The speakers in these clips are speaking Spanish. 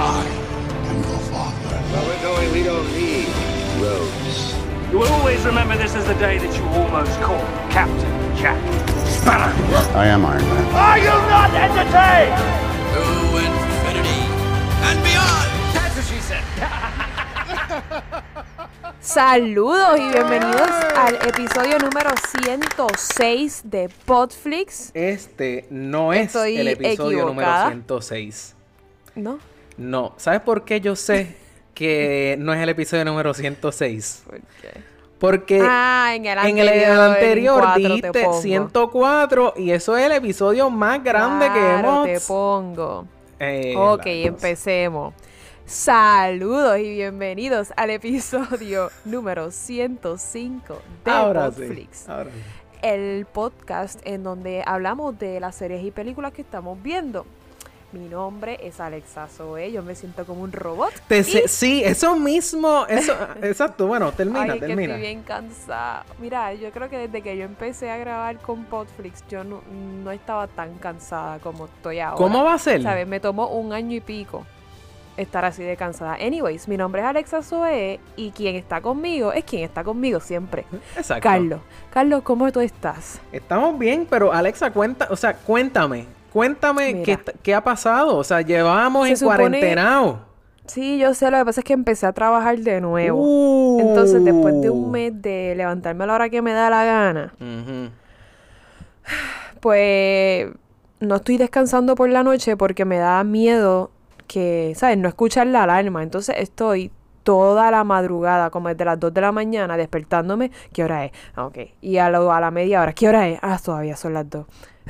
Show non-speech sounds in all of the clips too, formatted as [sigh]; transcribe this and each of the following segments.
I am your father. Where we're going, we don't need roads. You will always remember this as the day that you almost caught Captain Jack Sparrow. I am Iron Man. Are you not entertained? To infinity and beyond. That's what she said. [laughs] Saludos y bienvenidos al episodio número 106 de Podflix. Este no es Estoy el episodio equivocada. número 106. ¿No? No. ¿Sabes por qué yo sé que [laughs] no es el episodio número 106? ¿Por qué? Porque Ah, en el en el anterior, anterior en cuatro te dijiste pongo. 104 y eso es el episodio más grande que hemos... te pongo. Eh, Ok, empecemos. Saludos y bienvenidos al episodio [laughs] número 105 de Ahora sí, Podflix. ahora sí. el podcast en donde hablamos de las series y películas que estamos viendo. Mi nombre es Alexa Zoe, yo me siento como un robot. Te y- se- Sí, eso mismo, eso, [laughs] exacto, bueno, termina, Ay, es que termina. estoy bien cansada. Mira, yo creo que desde que yo empecé a grabar con Podflix, yo no, no estaba tan cansada como estoy ahora. ¿Cómo va a ser? ¿Sabes? Me tomó un año y pico estar así de cansada. Anyways, mi nombre es Alexa Zoe y quien está conmigo es quien está conmigo siempre. Exacto. Carlos. Carlos, ¿cómo tú estás? Estamos bien, pero Alexa, cuenta, o sea, cuéntame, cuéntame qué, qué ha pasado, o sea, llevamos Se en supone- cuarentenao. Sí, yo sé, lo que pasa es que empecé a trabajar de nuevo. Uh. Entonces, después de un mes de levantarme a la hora que me da la gana, pues no estoy descansando por la noche porque me da miedo que, ¿sabes? No escuchar la alarma. Entonces estoy toda la madrugada, como desde las 2 de la mañana, despertándome. ¿Qué hora es? Ah, ok. Y a, lo- a la media hora, ¿qué hora es? Ah, todavía son las 2.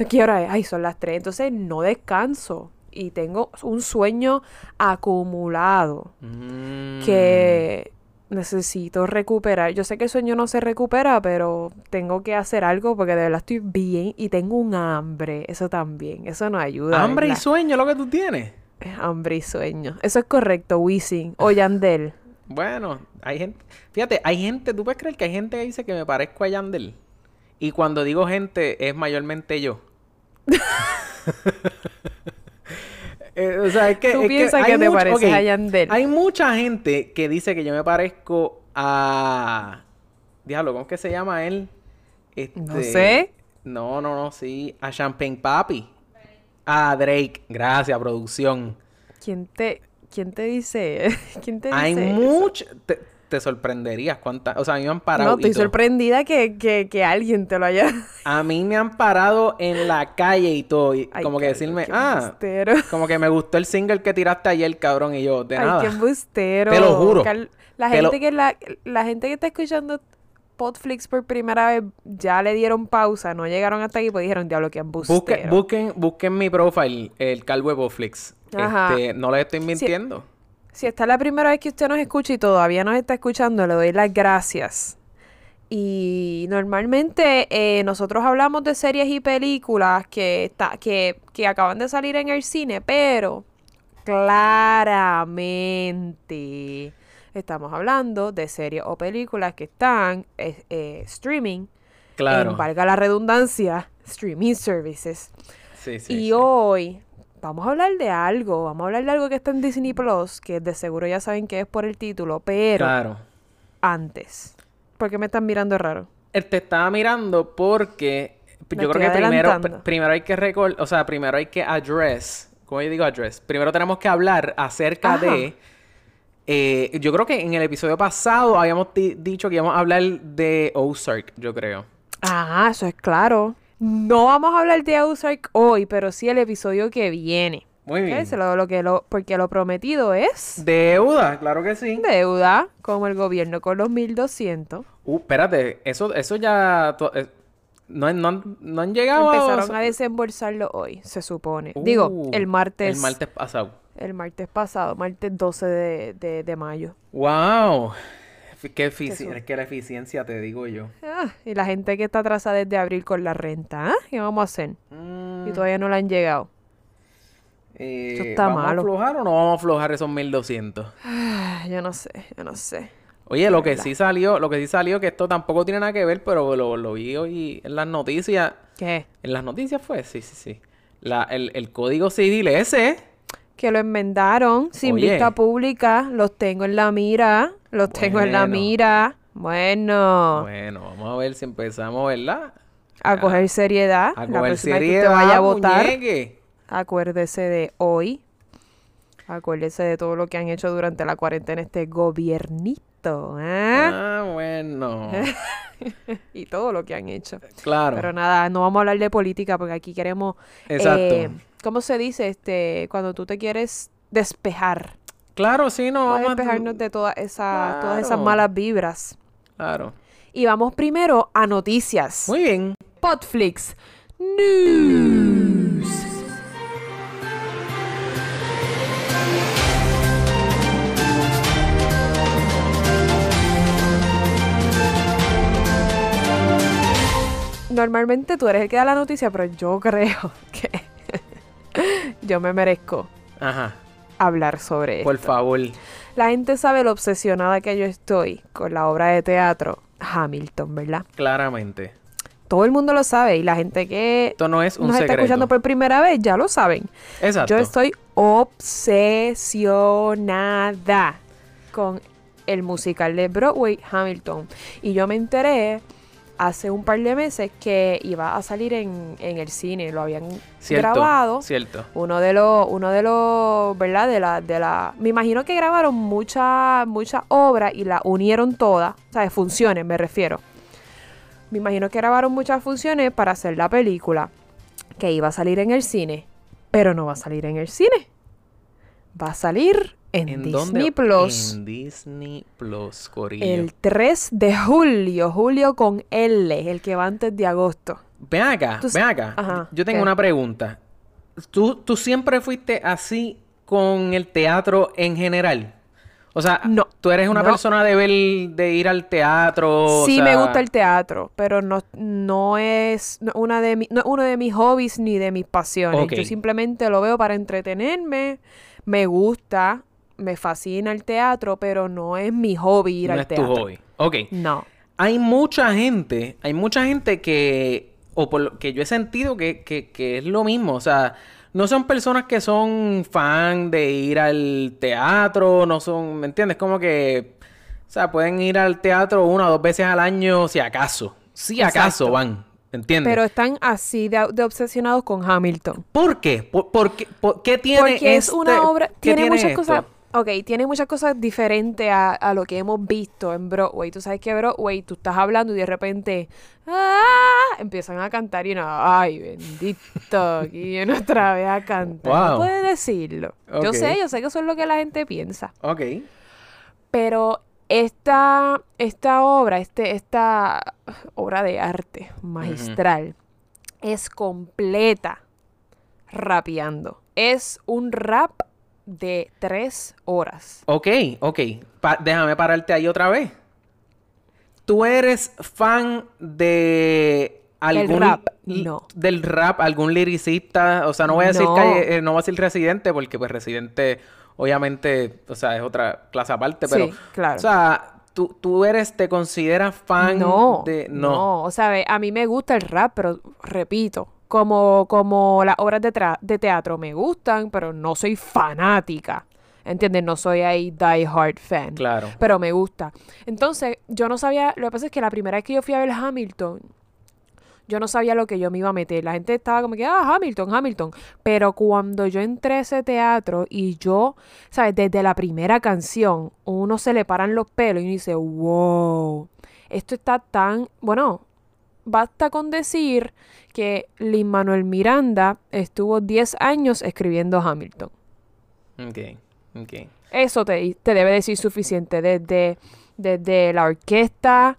¿Qué hora es? Ay, son las 3. Entonces no descanso. Y tengo un sueño acumulado Mm. que necesito recuperar. Yo sé que el sueño no se recupera, pero tengo que hacer algo porque de verdad estoy bien y tengo un hambre. Eso también, eso no ayuda. Hambre y sueño lo que tú tienes. Hambre y sueño. Eso es correcto, Wisin o Yandel. Bueno, hay gente, fíjate, hay gente, tú puedes creer que hay gente que dice que me parezco a Yandel. Y cuando digo gente, es mayormente yo. [laughs] Eh, o sea, es que. Tú es piensas que te pareces ok, a Yandel. Hay mucha gente que dice que yo me parezco a. Diablo, ¿cómo es que se llama él? No Este, sé. No, no, no, sí. A Champagne Papi. A Drake. Gracias, producción. ¿Quién te, quién te dice? [laughs] ¿Quién te dice Hay mucho. Te, te sorprenderías cuántas. O sea, a mí me han parado. No, estoy sorprendida que, que, que alguien te lo haya... [laughs] A mí me han parado en la calle y todo. y Ay, como que decirme, ah, embustero. [laughs] como que me gustó el single que tiraste ayer, cabrón. Y yo, de Ay, nada. qué embustero. Te lo juro. La lo- gente que la, la gente que está escuchando Podflix por primera vez ya le dieron pausa, no llegaron hasta aquí, pues dijeron, diablo, qué embustero. Busquen, busquen, busquen mi profile, el Calvo Boflix. Ajá. Este, no les estoy mintiendo. Si esta es la primera vez que usted nos escucha y todavía nos está escuchando, le doy las gracias. Y normalmente eh, nosotros hablamos de series y películas que, está, que, que acaban de salir en el cine, pero claramente estamos hablando de series o películas que están eh, eh, streaming, Claro. en, valga la redundancia, streaming services. Sí, sí, y sí. hoy vamos a hablar de algo, vamos a hablar de algo que está en Disney Plus, que de seguro ya saben que es por el título, pero Claro. antes. ¿Por qué me están mirando raro? Él te estaba mirando porque Me yo creo que primero, primero hay que recordar, o sea, primero hay que address, ¿cómo yo digo address? Primero tenemos que hablar acerca Ajá. de, eh, yo creo que en el episodio pasado habíamos di- dicho que íbamos a hablar de Ozark, yo creo. Ah, eso es claro. No vamos a hablar de Ozark hoy, pero sí el episodio que viene. Muy bien. Se lo- lo que lo, porque lo prometido es Deuda, claro que sí. deuda, como el gobierno con los 1200. Uh, espérate, eso, eso ya, eh, no, han- no, no han llegado Empezaron a desembolsarlo hoy, se supone. Digo, Uh, el martes. El martes pasado. El martes pasado, martes 12 de, de, de mayo. ¡Wow! Qué Eso. efici- es que la eficiencia, te digo yo. Ah, y la gente que está atrasada desde abril con la renta, ¿ah? ¿Qué vamos a hacer? Mm, Y todavía no le han llegado. eh, Eso está ¿Vamos malo. a aflojar o no vamos a aflojar esos 1200? Ah, yo no sé, yo no sé. Oye, lo que sí salió, lo que sí salió, que esto tampoco tiene nada que ver, pero lo, lo vi hoy en las noticias. ¿Qué? En las noticias fue, sí, sí, sí. La, el, el código civil ese, que lo enmendaron sin Oye. vista pública. Los tengo en la mira. Los tengo en la mira. Bueno, Bueno, vamos a ver si empezamos, ¿verdad? a coger seriedad. A la coger vez que seriedad, usted vaya a votar, muñeque. acuérdese de hoy. Acuérdese de todo lo que han hecho durante la cuarentena este gobiernito. ¿eh? Ah, bueno. [laughs] Y todo lo que han hecho. Claro. Pero nada, no vamos a hablar de política porque aquí queremos. Exacto. eh, ¿Cómo se dice? Este, cuando tú te quieres despejar. Claro, sí, no. Vamos a despejarnos de toda esa, todas esas malas vibras. Claro. Y vamos primero a noticias. Muy bien. Podflix News. Normalmente tú eres el que da la noticia, pero yo creo [laughs] que yo me merezco Ajá. hablar sobre Por esto. favor. La gente sabe lo obsesionada que yo estoy con la obra de teatro Hamilton, ¿verdad? Claramente. Todo el mundo lo sabe y la gente que Esto no es un nos está secreto. escuchando por primera vez ya lo saben. Exacto. Yo estoy obsesionada con el musical de Broadway Hamilton. Y yo me enteré hace un par de meses que iba a salir en, en el cine. Lo habían Cierto. grabado. Cierto. Uno de los, uno de los, ¿verdad? De la, de la. Me imagino que grabaron muchas, muchas obras y la unieron todas. O sea, funciones, me refiero. Me imagino que grabaron muchas funciones para hacer la película. Que iba a salir en el cine. Pero no va a salir en el cine. Va a salir en, ¿En Disney dónde? Plus. En Disney Plus, Corillo. El 3 de julio. Julio con L. El que va antes de agosto. Ven acá, ven acá. Ajá, Yo tengo ¿qué? una pregunta. ¿Tú, ¿Tú siempre fuiste así con el teatro en general? O sea, No, tú eres una no. persona de ver, de ir al teatro. o Sí, me gusta el teatro, pero no, no es una de mi- no es uno de mis hobbies ni de mis pasiones. Yo simplemente lo veo para entretenerme, me gusta, me fascina el teatro, pero no es mi hobby ir No al es tu teatro. hobby. Ok. No. Hay mucha gente, hay mucha gente que, o por lo que yo he sentido que, que, que es lo mismo. O sea, no son personas que son fan de ir al teatro, no son, ¿me entiendes? Como que, o sea, pueden ir al teatro una o dos veces al año si acaso. Si acaso Exacto. van, ¿entiendes? Pero están así de, de obsesionados con Hamilton. ¿Por qué? ¿Por, por qué, por qué tiene Porque es este- una obra, qué tiene, muchas esto? cosas, ok, tiene muchas cosas diferentes a, a lo que hemos visto en Broadway. Tú sabes que Broadway, tú estás hablando y de repente, ¡ah! empiezan a cantar y no, ay, bendito, aquí [laughs] viene otra vez a cantar. Wow. No puedes decirlo. Yo sé, yo sé que eso es lo que la gente piensa. Ok. Pero esta, esta obra, este, esta obra de arte magistral es completa rapeando. Es un rap de tres horas. Ok, ok. Pa- déjame pararte ahí otra vez. ¿Tú eres fan de algún... rap, no. Del rap, algún liricista? O sea, no voy a decir No. calle- eh, no voy a decir residente, porque pues residente, obviamente, o sea, es otra clase aparte, pero... Sí, claro. O sea, ¿tú, tú eres, te consideras fan No, de... no, o sea, a mí me gusta el rap, pero repito, como, como las obras de, de teatro me gustan, pero no soy fanática. ¿Entiendes? No soy ahí die hard fan. Claro. Pero me gusta. Entonces, yo no sabía, lo que pasa es que la primera vez que yo fui a ver Hamilton, yo no sabía lo que yo me iba a meter. La gente estaba como que, ah, Hamilton, Hamilton. Pero cuando yo entré a ese teatro y yo, ¿sabes? Desde la primera canción, uno se le paran los pelos y uno dice, wow, esto está tan, bueno, basta con decir que Lin Manuel Miranda estuvo 10 años escribiendo Hamilton. Ok, ok. Eso te, te debe decir suficiente. Desde, desde la orquesta.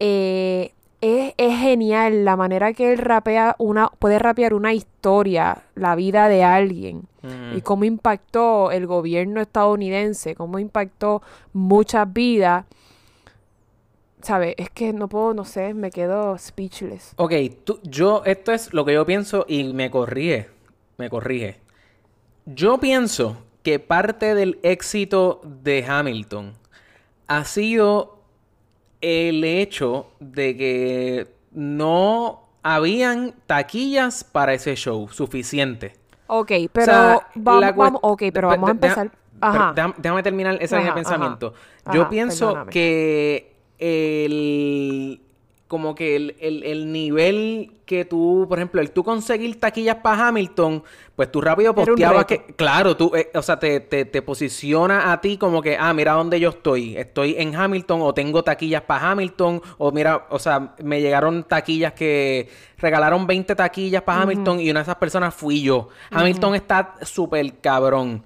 eh, es, es genial la manera que él rapea una, puede rapear una historia, la vida de alguien. Y cómo impactó el gobierno estadounidense, cómo impactó muchas vidas. ¿Sabes? Es que no puedo, no sé, me quedo speechless. Ok, tú, yo, esto es lo que yo pienso y me corrige, me corrige. Yo pienso que parte del éxito de Hamilton ha sido el hecho de que no habían taquillas para ese show suficiente. Ok, pero sea, vamos, la cuest- vamos, ok, pero vamos a empezar. Ajá. Déjame, déjame terminar esa línea de Ajá, ajá. pensamiento. Yo pienso perdóname. que el como que el, el- el nivel que tú, por ejemplo, el tú conseguir taquillas para Hamilton, pues tú rápido posteabas que, claro, tú, eh, o sea, te, te, te posiciona a ti como que, ah, mira dónde yo estoy, estoy en Hamilton o tengo taquillas para Hamilton, o mira, o sea, me llegaron taquillas que regalaron 20 taquillas para Hamilton y una de esas personas fui yo. Hamilton está súper cabrón.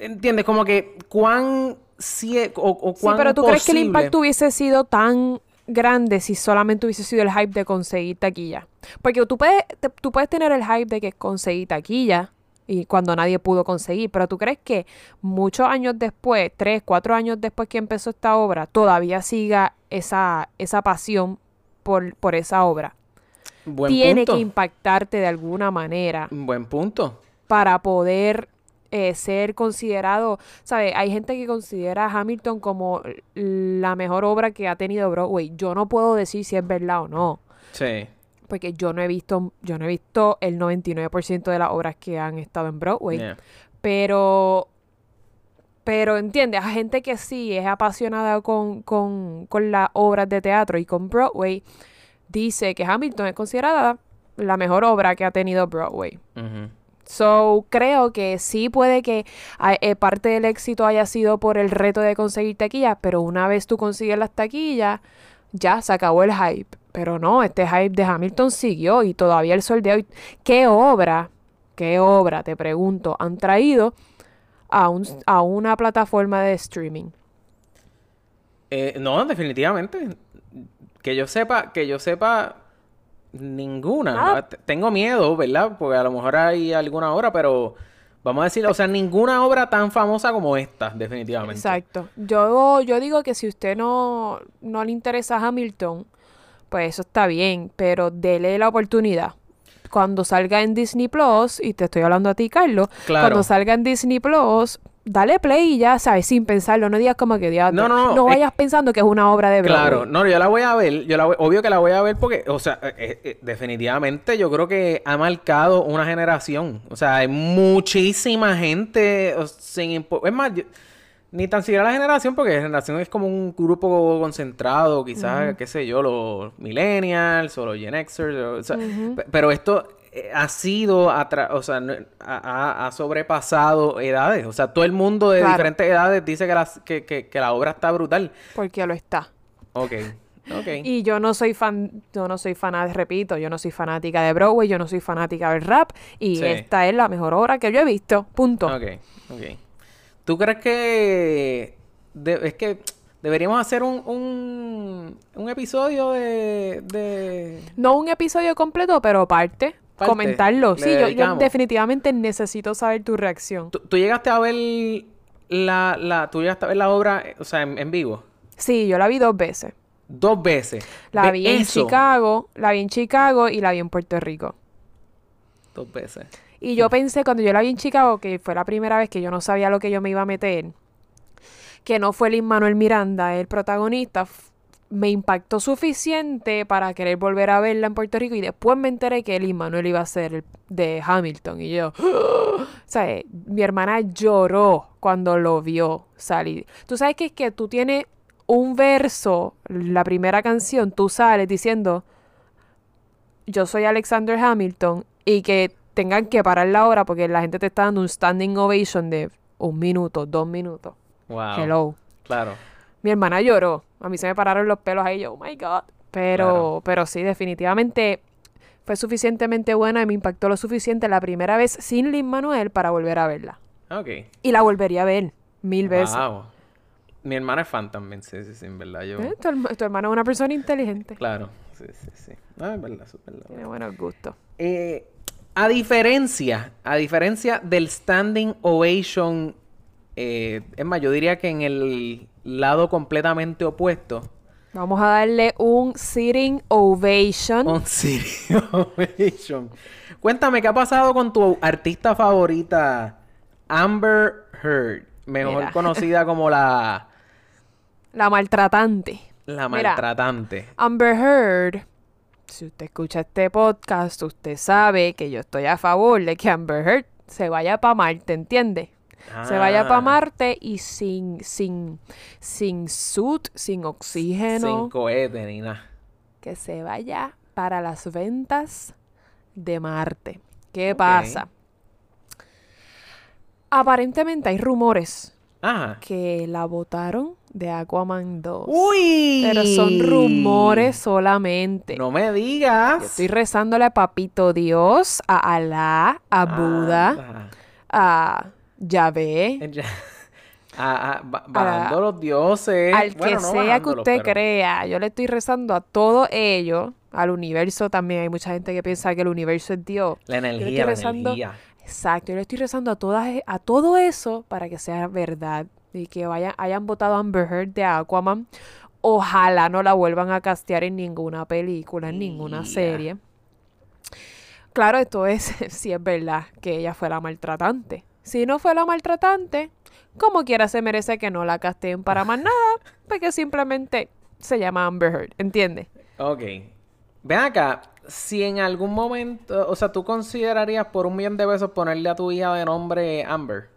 ¿Entiendes? Como que cuán... cie- o, o Sí, pero ¿tú crees que el impacto hubiese sido tan grande si solamente hubiese sido el hype de conseguir taquilla? Porque tú puedes, te- tú puedes tener el hype de que conseguí taquilla y cuando nadie pudo conseguir, pero ¿tú crees que muchos años después, tres, cuatro años después que empezó esta obra, todavía siga esa, esa pasión por, por esa obra? Buen Tiene punto. que impactarte de alguna manera Buen punto. para poder eh, ser considerado, ¿sabes? Hay gente que considera a Hamilton como la mejor obra que ha tenido Broadway. Yo no puedo decir si es verdad o no, Sí. porque yo no he visto, yo no he visto el 99% de las obras que han estado en Broadway, Yeah. pero pero entiendes, a gente que sí es apasionada con, con, con las obras de teatro y con Broadway, dice que Hamilton es considerada la mejor obra que ha tenido Broadway. So, creo que sí puede que ah, eh, parte del éxito haya sido por el reto de conseguir taquillas, pero una vez tú consigues las taquillas, ya se acabó el hype. Pero no, este hype de Hamilton siguió y todavía el sol de hoy. ¿Qué obra, qué obra, te pregunto, han traído a, un, a una plataforma de streaming? Eh, no, definitivamente. Que yo sepa, que yo sepa ninguna. T- Tengo miedo, ¿verdad? Porque a lo mejor hay alguna obra, pero vamos a decir, o sea, ninguna obra tan famosa como esta, definitivamente. Exacto. Yo, yo digo que si usted no, no le interesa Hamilton, pues eso está bien, pero dele la oportunidad. Cuando salga en Disney Plus, y te estoy hablando a ti, Carlos, Claro. cuando salga en Disney Plus, dale play y ya, ¿sabes? Sin pensarlo. No digas como que diablo. No, no, no, es- vayas pensando que es una obra de Broadway. Claro, no, yo la voy a ver, yo la voy- obvio que la voy a ver porque, o sea, eh, eh, eh, definitivamente yo creo que ha marcado una generación. O sea, hay muchísima gente sin impo- Es más, yo- ni tan siquiera la generación, porque la generación es como un grupo concentrado, quizás, qué sé yo, los millennials o los Gen Xers, o, o sea, pe- pero esto ha sido, o sea, ha, sobrepasado edades. O sea, todo el mundo de Claro. diferentes edades dice que, las- que, que- que la obra está brutal. Porque lo está. Ok, ok. Y yo no soy fan, yo no soy fanática, repito, yo no soy fanática de Broadway, yo no soy fanática del rap, y Sí. esta es la mejor obra que yo he visto. Punto. Ok, ok. ¿Tú crees que... de- es que deberíamos hacer un, un, un episodio de... de... No un episodio completo, pero parte. Parte. Comentarlo. Sí, yo, definitivamente necesito saber tu reacción. ¿Tú, tú llegaste a ver la, la... ¿Tú llegaste a ver la obra, o sea, en, en vivo? Sí, yo la vi dos veces. Dos veces. La De vi en eso, Chicago, la vi en Chicago y la vi en Puerto Rico. Dos veces. Y yo pensé cuando yo la vi en Chicago, que fue la primera vez que yo no sabía lo que yo me iba a meter, que no fue Lin Manuel Miranda el protagonista, me impactó suficiente para querer volver a verla en Puerto Rico y después me enteré que Lin Manuel iba a ser el de Hamilton y yo, [gasps] o sea, eh, mi hermana lloró cuando lo vio salir. Tú sabes que es que tú tienes un verso, la primera canción, tú sales diciendo, yo soy Alexander Hamilton y que tengan que parar la hora porque la gente te está dando un standing ovation de un minuto, dos minutos. Wow. Hello. Claro. Mi hermana lloró. A mí se me pararon los pelos ahí. Yo, oh my God. Pero, Claro. pero sí, definitivamente fue suficientemente buena y me impactó lo suficiente la primera vez sin Lin Manuel para volver a verla. Ok. Y la volvería a ver mil veces. Wow. Mi hermana es fan también, sí, sí, sí, en verdad. Yo... Eh, Tu, tu hermano es una persona inteligente. Claro. Sí, sí, sí. Ah, es verdad, es verdad. Tiene buenos gustos. Eh, a diferencia, a diferencia del standing ovation, eh, es más, yo diría que en el lado completamente opuesto, Vamos a darle un sitting ovation. un city [laughs] ovation. Cuéntame, ¿qué ha pasado con tu artista favorita, Amber Heard? Mejor Mira. conocida como la, [laughs] La maltratante. la Mira, maltratante. Amber Heard si usted escucha este podcast, usted sabe que yo estoy a favor de que Amber Heard se vaya para Marte, ¿entiende? Se vaya para Ah, Marte y sin, sin, sin suit, sin oxígeno, Sin cohete ni nada. que se vaya para las ventas de Marte. ¿Qué pasa? Aparentemente hay rumores Ajá. que la votaron de Aquaman 2. ¡Uy! Pero son rumores solamente. No me digas. Yo estoy rezándole a Papito Dios, a Alá, a Buda, Anda. a Ya. A, a- [laughs] ba- A- bajando los dioses. al que no sea que usted pero- crea. Yo le estoy rezando a todo ello, al universo también. Hay mucha gente que piensa que el universo es Dios. La energía, la rezando- energía. Exacto, yo le estoy rezando a todas a todo eso para que sea verdad y que vayan, hayan votado a Amber Heard de Aquaman. Ojalá no la vuelvan a castear en ninguna película, en ninguna Ya. serie. Claro, esto es [laughs] si es verdad que ella fue la maltratante. Si no fue la maltratante, como quiera se merece que no la casteen para más nada, [laughs] porque simplemente se llama Amber Heard, ¿entiendes? Ok. Ven acá. Si en algún momento, o sea, tú considerarías por un millón de pesos ponerle a tu hija de nombre Amber.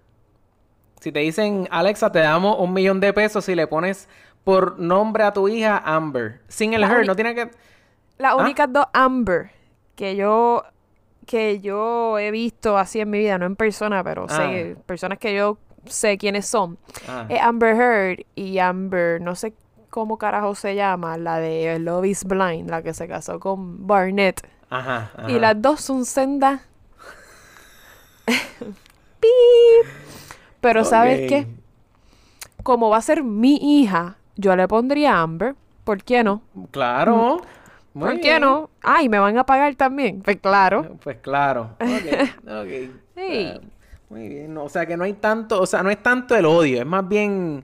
Si te dicen, Alexa, te damos un millón de pesos si le pones por nombre a tu hija Amber. Sin el La her, no tiene que. Las ¿Ah? únicas dos Amber que yo que yo he visto así en mi vida, no en persona, pero sé personas que yo sé quiénes son, Ah. es Amber Heard y Amber, no sé cómo carajo se llama, la de Love is Blind, la que se casó con Barnett. Ajá, ajá. Y las dos son sendas. [laughs] Pip. Pero ¿sabes qué? Como va a ser mi hija, yo le pondría Amber. ¿Por qué no? Claro. Muy. ¿Por qué bien. no? Ay, ¿me van a pagar también? Pues claro. Pues claro. [laughs] Ok, ok. Sí. Muy bien. No, o sea, que no hay tanto, o sea, no es tanto el odio, es más bien,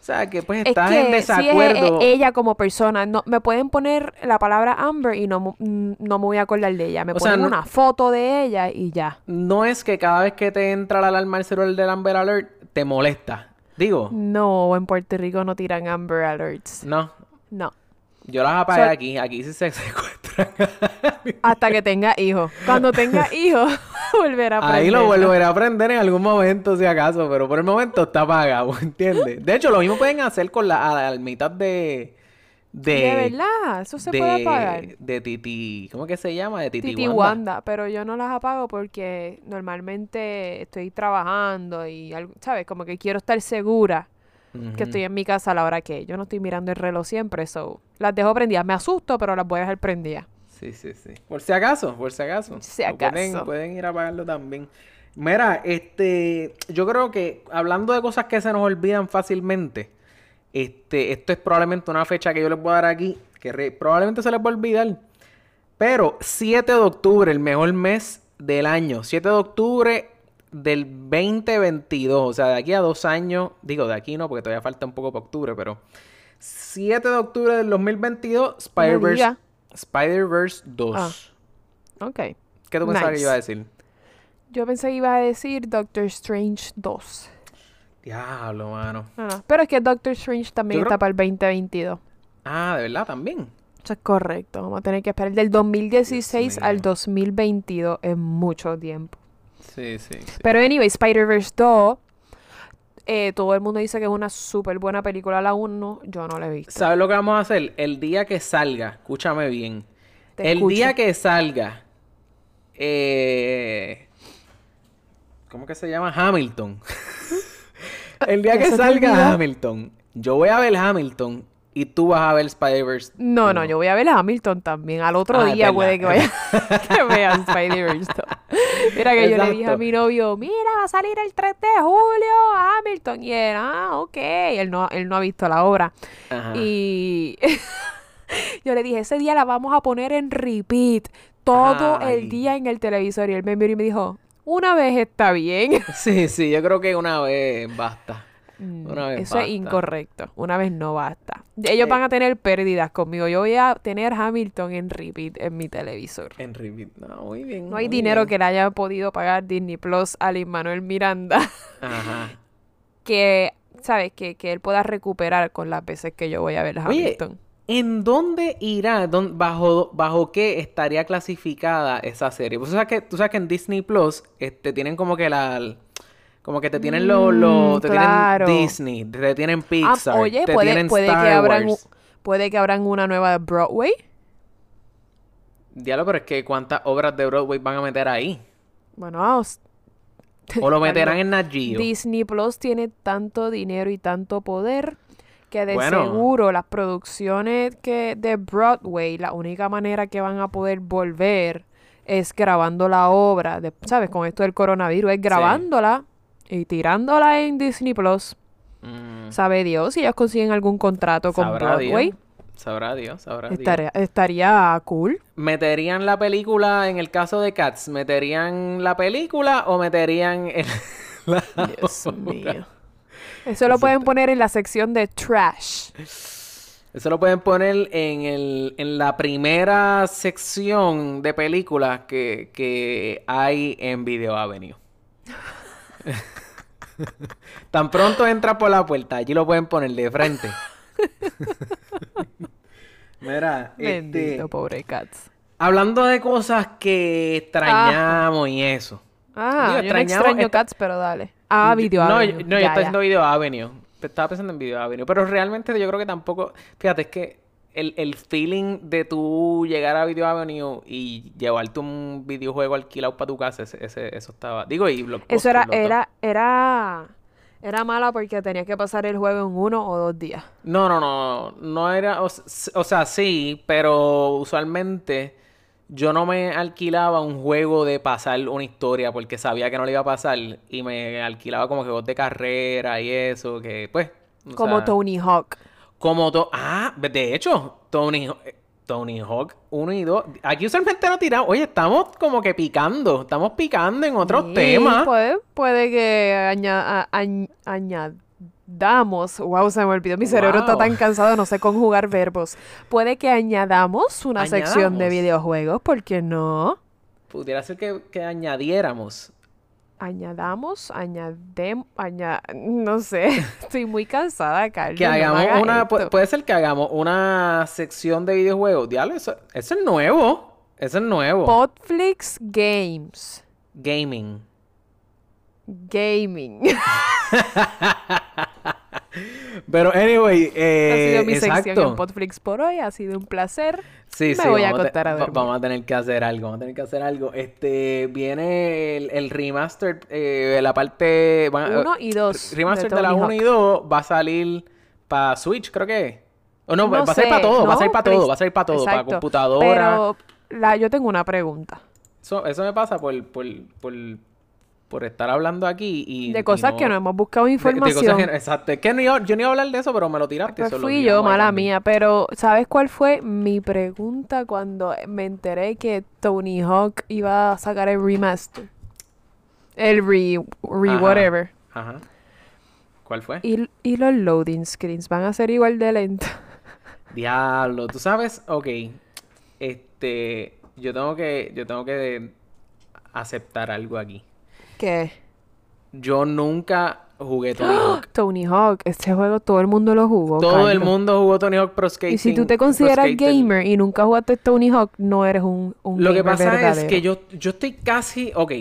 o sea, que pues Es estás que en si es desacuerdo. e- ella como persona, no, me pueden poner la palabra Amber y no, mm, no me voy a acordar de ella. Me O sea, ponen no- una foto de ella y ya. No es que cada vez que te entra la alarma al celular del Amber Alert te molesta. Digo, No, en Puerto Rico no tiran Amber Alerts. no. No. Yo las apagué So- aquí, aquí sí se [laughs] secuestran. Hasta que tenga hijos. Cuando tenga [laughs] hijos, [laughs] volverá a Ahí lo volveré a aprender en algún momento, si acaso, pero por el momento está apagado, ¿entiendes? De hecho, lo mismo pueden hacer con la, a la mitad de... De, De verdad, eso se de, puede apagar. De Titi... ¿Cómo que se llama? De Titi, Titi Wanda. Wanda, pero yo no las apago porque normalmente estoy trabajando y, ¿sabes? Como que quiero estar segura que estoy en mi casa a la hora que yo no estoy mirando el reloj siempre, so las dejo prendidas. Me asusto, pero las voy a dejar prendidas. Sí, sí, sí. Por si acaso, por si acaso. Si Pueden, acaso. pueden ir a pagarlo también. Mira, este, yo creo que hablando de cosas que se nos olvidan fácilmente, este, esto es probablemente una fecha que yo les voy a dar aquí, que re- probablemente se les va a olvidar. Pero 7 de octubre, el mejor mes del año. 7 de octubre del 2022. O sea, de aquí a dos años. Digo, de aquí no, porque todavía falta un poco para octubre, pero 7 de octubre del 2022, Spider-Verse. Spider-Verse 2. Ah. Ok. ¿Qué tú pensabas que iba a decir? Yo pensé que iba a decir Doctor Strange 2. Diablo, mano. No, no. Pero es que Doctor Strange también Yo creo- está para el 2022. Ah, de verdad, también. Eso es correcto. Vamos a tener que esperar del 2016 Dios al mío. 2022. Es mucho tiempo. Sí, sí, sí. Pero anyway, Spider-Verse 2. eh, todo el mundo dice que es una súper buena película la 1. Yo no la he visto. ¿Sabes lo que vamos a hacer? El día que salga, escúchame bien. Te el escucho. día que salga, eh, ¿cómo que se llama? Hamilton. [laughs] el día ¿Ya que salga? Hamilton, yo voy a ver Hamilton y tú vas a ver Spider-Verse. No, no, yo voy a ver a Hamilton también. Al otro Ah, día puede que vaya [laughs] que vean Spider-Verse 2. Mira que yo le dije a mi novio, mira, va a salir el 3 de julio Hamilton. Y él, ah, ok. Él no, él no ha visto la obra. Ajá. Y [laughs] yo le dije, ese día la vamos a poner en repeat. Todo Ay. el día en el televisor. Y él me miró y me dijo, una vez está bien. Sí, sí, yo creo que una vez basta. Una vez Mm, Eso basta. es incorrecto. Una vez no basta. Ellos Eh. van a tener pérdidas conmigo. Yo voy a tener Hamilton en repeat en mi televisor. En repeat. No, muy bien. No hay dinero bien. que le haya podido pagar Disney Plus a Lin Manuel Miranda Ajá. [laughs] que, ¿sabes? Que, que él pueda recuperar con las veces que yo voy a ver Oye, Hamilton. ¿En dónde irá? ¿Dón- bajo, ¿Bajo qué estaría clasificada esa serie? Pues, tú, sabes que, tú sabes que en Disney Plus este, tienen como que la... Como que te tienen los... Mm, te claro. tienen Disney, te tienen Ah, Pixar, oye, te puede, tienen puede, que Star abran, Wars. puede que abran una nueva de Broadway. Diablo, pero es que ¿cuántas obras de Broadway van a meter ahí? Bueno, vamos. [laughs] ¿O lo meterán en Nat Geo? Disney Plus tiene tanto dinero y tanto poder que de Bueno. seguro las producciones que de Broadway, la única manera que van a poder volver es grabando la obra, de, ¿sabes? Con esto del coronavirus, es grabándola y tirándola en Disney Plus. Mm, Sabe Dios si ellos consiguen algún contrato con Broadway. Dios. Sabrá Dios, sabrá Dios. Estaría, estaría cool. ¿Meterían la película en el caso de Cats? ¿Meterían la película o meterían el- [laughs] la Dios obra? mío. Eso lo pueden poner en la sección de trash. Eso lo pueden poner en, el, en la primera sección de películas que, que hay en Video Avenue. [laughs] [laughs] Tan pronto entra por la puerta, allí lo pueden poner de frente. [laughs] Mira, Bendito, este, pobre Cats. hablando de cosas que extrañamos y eso. Ah, Digo, yo no extraño esta- Cats, pero dale. Ah, Video no, Avenue. yo- no, yo Ya, estaba ya. haciendo Video Avenue. Estaba pensando en Video Avenue. Pero realmente yo creo que tampoco. Fíjate, es que el, el feeling de tú llegar a Video Avenue y llevarte un videojuego alquilado para tu casa, ese, ese- eso estaba. Digo, y Blockbuster, Eso era, era, era, era mala porque tenía que pasar el juego en uno o dos días. No, no, no. No era. O, sea, sí, pero usualmente yo no me alquilaba un juego de pasar una historia porque sabía que no le iba a pasar. Y me alquilaba como juegos de carrera y eso, que pues. Como sea, Tony Hawk. Como to ah, de hecho, Tony, Tony Hawk 1 y 2. Aquí usualmente no tiramos. Oye, estamos como que picando. Estamos picando en otros Sí, temas. Puede, puede que aña- a- añ- añadamos. Wow, se me olvidó. Mi cerebro está tan cansado, no sé conjugar verbos. Puede que añadamos una sección de videojuegos, ¿por qué no? Pudiera ser que, que añadiéramos. Añadamos, añademos, aña... no sé. [laughs] Estoy muy cansada, Carlos. Que hagamos una. esto. puede ser que hagamos una sección de videojuegos. Diablo, eso, eso es nuevo. Eso es nuevo. Podflix Games. Gaming. Gaming. [laughs] Pero, anyway, eh, ha sido mi sección en exacto. Podflix por hoy. Ha sido un placer. Sí, Me sí, voy a acostar a dormir. Vamos a tener que hacer algo, vamos a tener que hacer algo. Este, viene el, el remaster, eh, la parte... van- Uno y dos Remaster de de, la Tony 1 y 2 va a salir para Switch, creo que. O no, No va a salir para sé, todo, va a ¿no? salir para todo, va a salir para todo, para Exacto. computadora. Pero la, yo tengo una pregunta. Eso, eso me pasa por, por, por, por estar hablando aquí y... De y cosas que no hemos buscado de- de información. cosas que- exacto. Es que no iba- yo no iba a hablar de eso, pero me lo tiraste. Pues fui yo, mala mía, pero ¿sabes cuál fue mi pregunta cuando me enteré que Tony Hawk iba a sacar el remaster? El re, re Ajá. whatever. Ajá. ¿Cuál fue? Y, y los loading screens van a ser igual de lentos. Diablo, tú sabes, ok, este, yo tengo que, yo tengo que aceptar algo aquí. ¿Qué? Yo nunca jugué Tony Hawk. Tony Hawk, este juego todo el mundo lo jugó. Todo el mundo jugó Tony Hawk Pro Skating. Y si tú te consideras gamer y nunca jugaste Tony Hawk, no eres un, un Lo que pasa verdadero. es que yo, yo estoy casi, ok,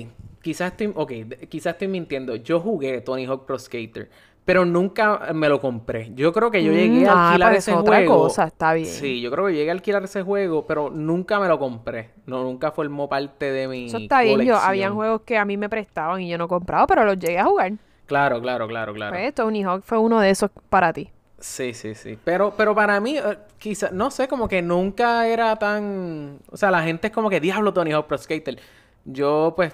quizás estoy, ok, de- quizás estoy mintiendo. Yo jugué Tony Hawk Pro Skater, pero nunca me lo compré. Yo creo que yo llegué Mm, a ah, alquilar pues ese es otra juego. cosa, está bien. Sí, yo creo que llegué a alquilar ese juego, pero nunca me lo compré. No, nunca formó parte de mi Eso está bien, yo colección. habían juegos que a mí me prestaban y yo no compraba, pero los llegué a jugar. Claro, claro, claro, claro. Pues Tony Hawk fue uno de esos para ti. Sí, sí, sí. Pero, pero para mí, eh, quizá, no sé, como que nunca era tan... O sea, la gente es como que, diablo, Tony Hawk Pro Skater. Yo, pues,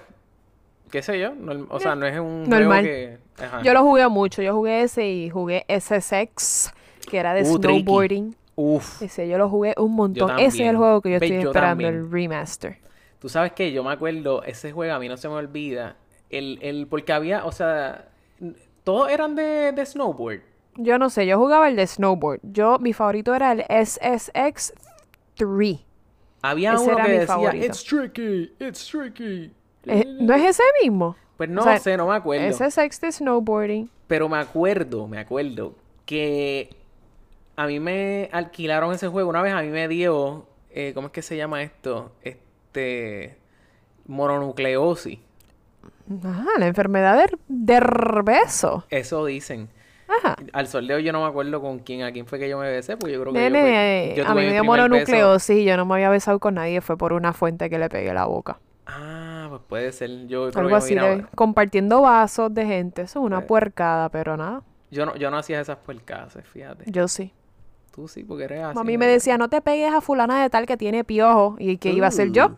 qué sé yo. norm- o sea, no es un normal. juego que... Ajá. Yo lo jugué mucho, yo jugué ese y jugué SSX, que era de Uh, tricky. snowboarding. Uf. Ese yo lo jugué un montón. Ese es el juego que yo Ve, estoy yo esperando, también. el remaster. Tú sabes que yo me acuerdo, ese juego a mí no se me olvida. El, el, porque había, o sea, todos eran de, de snowboard. Yo no sé, yo jugaba el de snowboard. Yo, mi favorito era el SSX 3. Había Ese uno era que mi decía, favorito. it's tricky, it's tricky. Eh, ¿No es ese mismo? Pues no O sea, sé, no me acuerdo. SSX de snowboarding. Pero me acuerdo, me acuerdo que a mí me alquilaron ese juego. Una vez a mí me dio, eh, ¿cómo es que se llama esto? Este, mononucleosis. Ajá, la enfermedad del, del beso. Eso dicen. Ajá. Al sol de hoy yo no me acuerdo con quién, a quién fue que yo me besé, pues yo creo que yo Nene, fue- eh, yo a mí me dio mononucleosis y yo no me había besado con nadie. Fue por una fuente que le pegué la boca. Ah, pues puede ser. Yo creo Algo que así, de- compartiendo vasos de gente. Eso es una Pues- puercada, pero nada. yo no, yo no hacía esas puercases, fíjate. Yo sí. Tú sí, porque eres así. A mí me decía, no te pegues a fulana de tal que tiene piojo. ¿Y qué iba a hacer yo? Uh,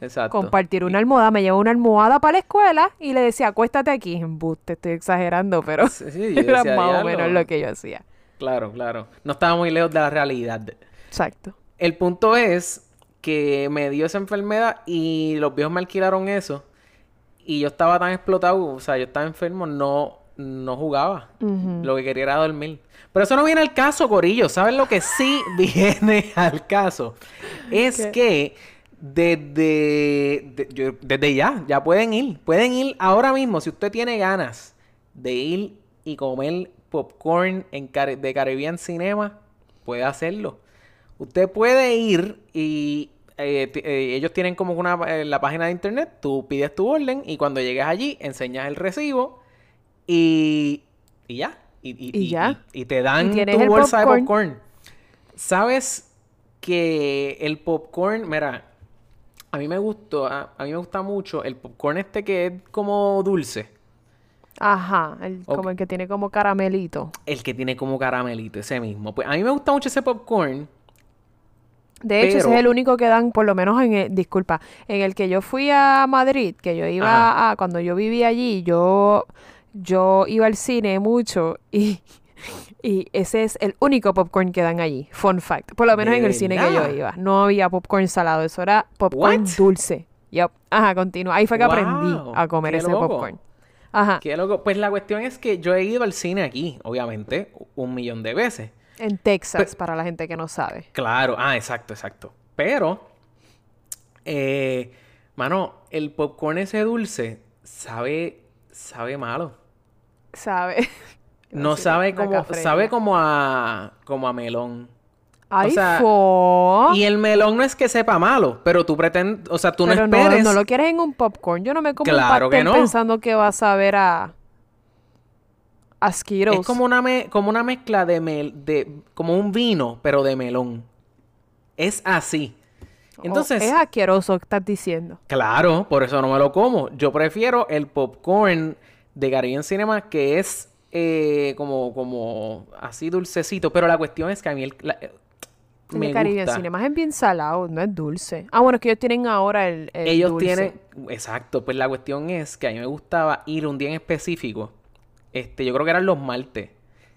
Exacto. Compartir una almohada. Me llevó una almohada para la escuela y le decía, acuéstate aquí. Embuste, estoy exagerando, pero Sí, [laughs] era decía, más o menos lo que yo hacía. Claro, claro. No estaba muy lejos de la realidad. Exacto. El punto es que me dio esa enfermedad y los viejos me alquilaron eso. Y yo estaba tan explotado, o sea, yo estaba enfermo, no, no jugaba. Lo que quería era dormir. Pero eso no viene al caso, Corillo. ¿Saben lo que sí [laughs] viene al caso? Es que desde, de- yo- desde ya, ya pueden ir. Pueden ir ahora mismo, si usted tiene ganas de ir y comer popcorn en Cari- de Caribbean Cinema, puede hacerlo. Usted puede ir y eh, eh, ellos tienen como una eh, la página de internet, tú pides tu orden y cuando llegues allí enseñas el recibo y, y ya. Y, y- Y ya. y- te dan tu bolsa de popcorn. ¿Sabes que el popcorn, mira, a mí me gustó, a, a mí me gusta mucho el popcorn este que es como dulce, Ajá, el, como el que tiene como caramelito. el que tiene como caramelito, ese mismo. Pues a mí me gusta mucho ese popcorn. De hecho, ese es el único que dan, por lo menos en el, disculpa, en el que yo fui a Madrid, que yo iba Ajá. a, cuando yo vivía allí, yo, yo iba al cine mucho y, y ese es el único popcorn que dan allí. Fun fact. Por lo menos ¿De en el cine que yo iba. No había popcorn salado, eso era popcorn What? dulce. Yup. Ajá, continúa. Ahí fue que aprendí a comer ese loco. popcorn. Ajá. Qué loco. Pues la cuestión es que yo he ido al cine aquí, obviamente, un millón de veces. En Texas, Pe- para la gente que no sabe. Claro, ah, exacto, exacto. Pero, eh, mano, el popcorn ese dulce sabe, sabe malo. ¿Sabe? [laughs] No sabe como, sabe como a, como a melón. Ay, sea, fo. Y el melón no es que sepa malo, pero tú pretendes, o sea, tú Pero no esperes. no, lo quieres en un popcorn. Yo no me como Claro un que no. pensando que va a saber a... Es como una, me- como una mezcla de, mel de como un vino, pero de melón. Es así. Oh, Entonces, es asqueroso, estás diciendo. claro, por eso no me lo como. Yo prefiero el popcorn de Caribbean Cinema que es eh, como, como así dulcecito. Pero la cuestión es que a mí el, la- eh, El me Caribbean gusta. Cinema es bien salado, no es dulce. Ah, bueno, es que ellos tienen ahora el, el Ellos dulce. tienen, exacto, pues la cuestión es que a mí me gustaba ir un día en específico. Este, yo creo que eran los martes.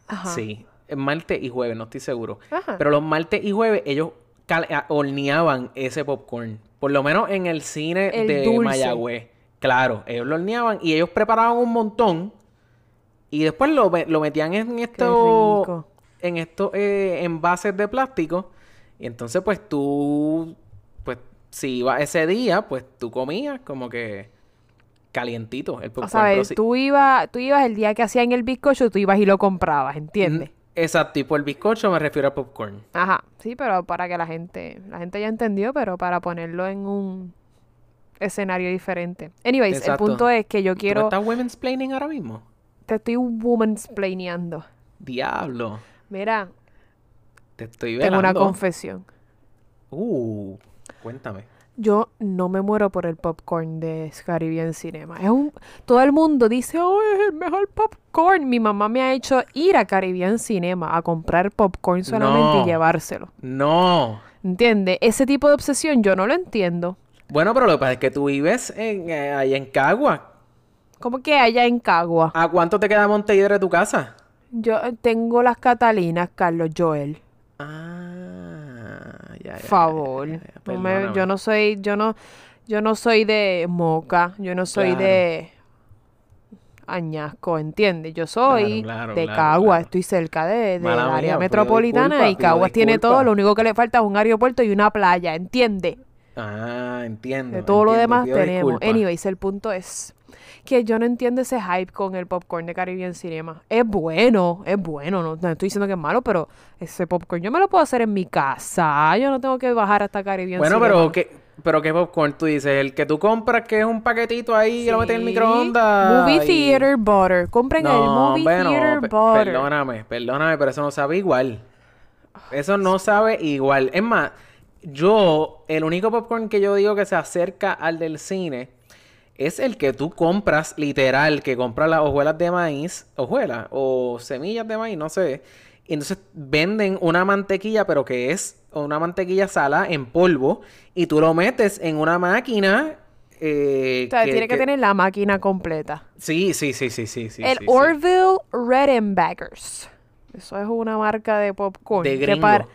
Ajá. Sí, martes y jueves, no estoy seguro. Ajá. Pero los martes y jueves ellos cal- a- horneaban ese popcorn. Por lo menos en el cine El de dulce. Mayagüez. Claro, ellos lo horneaban y ellos preparaban un montón. Y después lo, me- lo metían en estos en estos eh, envases de plástico. Y entonces, pues tú, pues si ibas ese día, pues tú comías como que calientito el O popcorn. sea, pero sí- tú, ibas, tú ibas el día que hacían el bizcocho, tú ibas y lo comprabas, ¿entiendes? Exacto, y por el bizcocho me refiero al popcorn. Ajá, sí, pero para que la gente, la gente ya entendió, pero para ponerlo en un escenario diferente. Anyways, Exacto. el punto es que yo ¿Tú me quiero, estás women's planning ahora mismo? te estoy womansplaineando. Diablo. Mira, Te estoy tengo velando. una confesión. Uh, cuéntame. Yo no me muero por el popcorn de Caribbean Cinema. Es un, todo el mundo dice, oh, es el mejor popcorn. Mi mamá me ha hecho ir a Caribbean Cinema a comprar popcorn solamente No. y llevárselo. No. ¿Entiendes? Ese tipo de obsesión yo no lo entiendo. Bueno, pero lo que pasa es que tú vives en, eh, ahí en Cagua. Como que allá en Cagua. ¿A cuánto te queda Montevideo de tu casa? Yo eh, tengo las Catalinas, Carlos Joel. Ah, ya, ya, ya, Favor. ya, No me- yo no soy, yo no, yo no soy de Moca, yo no soy Claro. de Añasco, ¿entiendes? Yo soy Claro, claro, de claro, Cagua, claro. estoy cerca de, de área mía, metropolitana y Caguas tiene todo, lo único que le falta es un aeropuerto y una playa, ¿entiendes? Ah, entiendo. De todo lo demás tenemos. Anyways, el punto es que yo no entiendo ese hype con el popcorn de Caribbean Cinema. Es bueno, es bueno, no, no estoy diciendo que es malo, pero ese popcorn yo me lo puedo hacer en mi casa. Yo no tengo que bajar hasta Caribbean Bueno, Cinema. pero ¿qué, pero ¿qué popcorn tú dices? El que tú compras que es un paquetito ahí y lo metes en el Sí. microondas. Movie y- Theater Butter. Compren el Movie bueno, Theater Butter. Perdóname, perdóname, pero eso no sabe igual. Eso no sabe igual. Es más, yo, el único popcorn que yo digo que se acerca al del cine es el que tú compras, literal, que compras las hojuelas de maíz, hojuelas o semillas de maíz, no sé. Y entonces venden una mantequilla, pero que es una mantequilla salada en polvo, y tú lo metes en una máquina. eh, O sea, tiene que, tener la máquina completa. Sí, sí, sí, sí, sí. sí el sí, sí. Orville Redenbackers. Eso es una marca de popcorn. De que, gringo. para,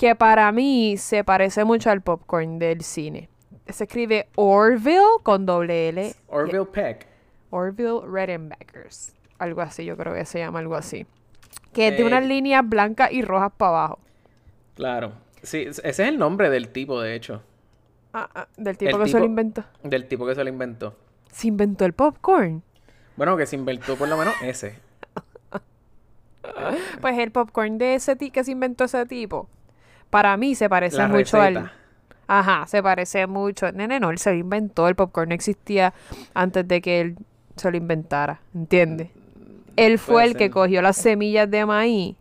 que para mí se parece mucho al popcorn del cine. Se escribe Orville con doble L. Orville Peck. Orville Redenbackers. Algo así, yo creo que se llama algo así. Que es de Eh, unas líneas blancas y rojas para abajo. Claro. Sí, ese es el nombre del tipo, de hecho. Ah, ah, del tipo El que se lo inventó. Del tipo que se lo inventó. Se inventó el popcorn. Bueno, que se inventó por lo menos ese. [laughs] Pues el popcorn de ese que se inventó ese tipo, para mí se parece La mucho al... receta. Ajá, se parece mucho. Nene, no, él se lo inventó. El popcorn no existía antes de que él se lo inventara. ¿Entiendes? Él fue el que cogió las semillas de maíz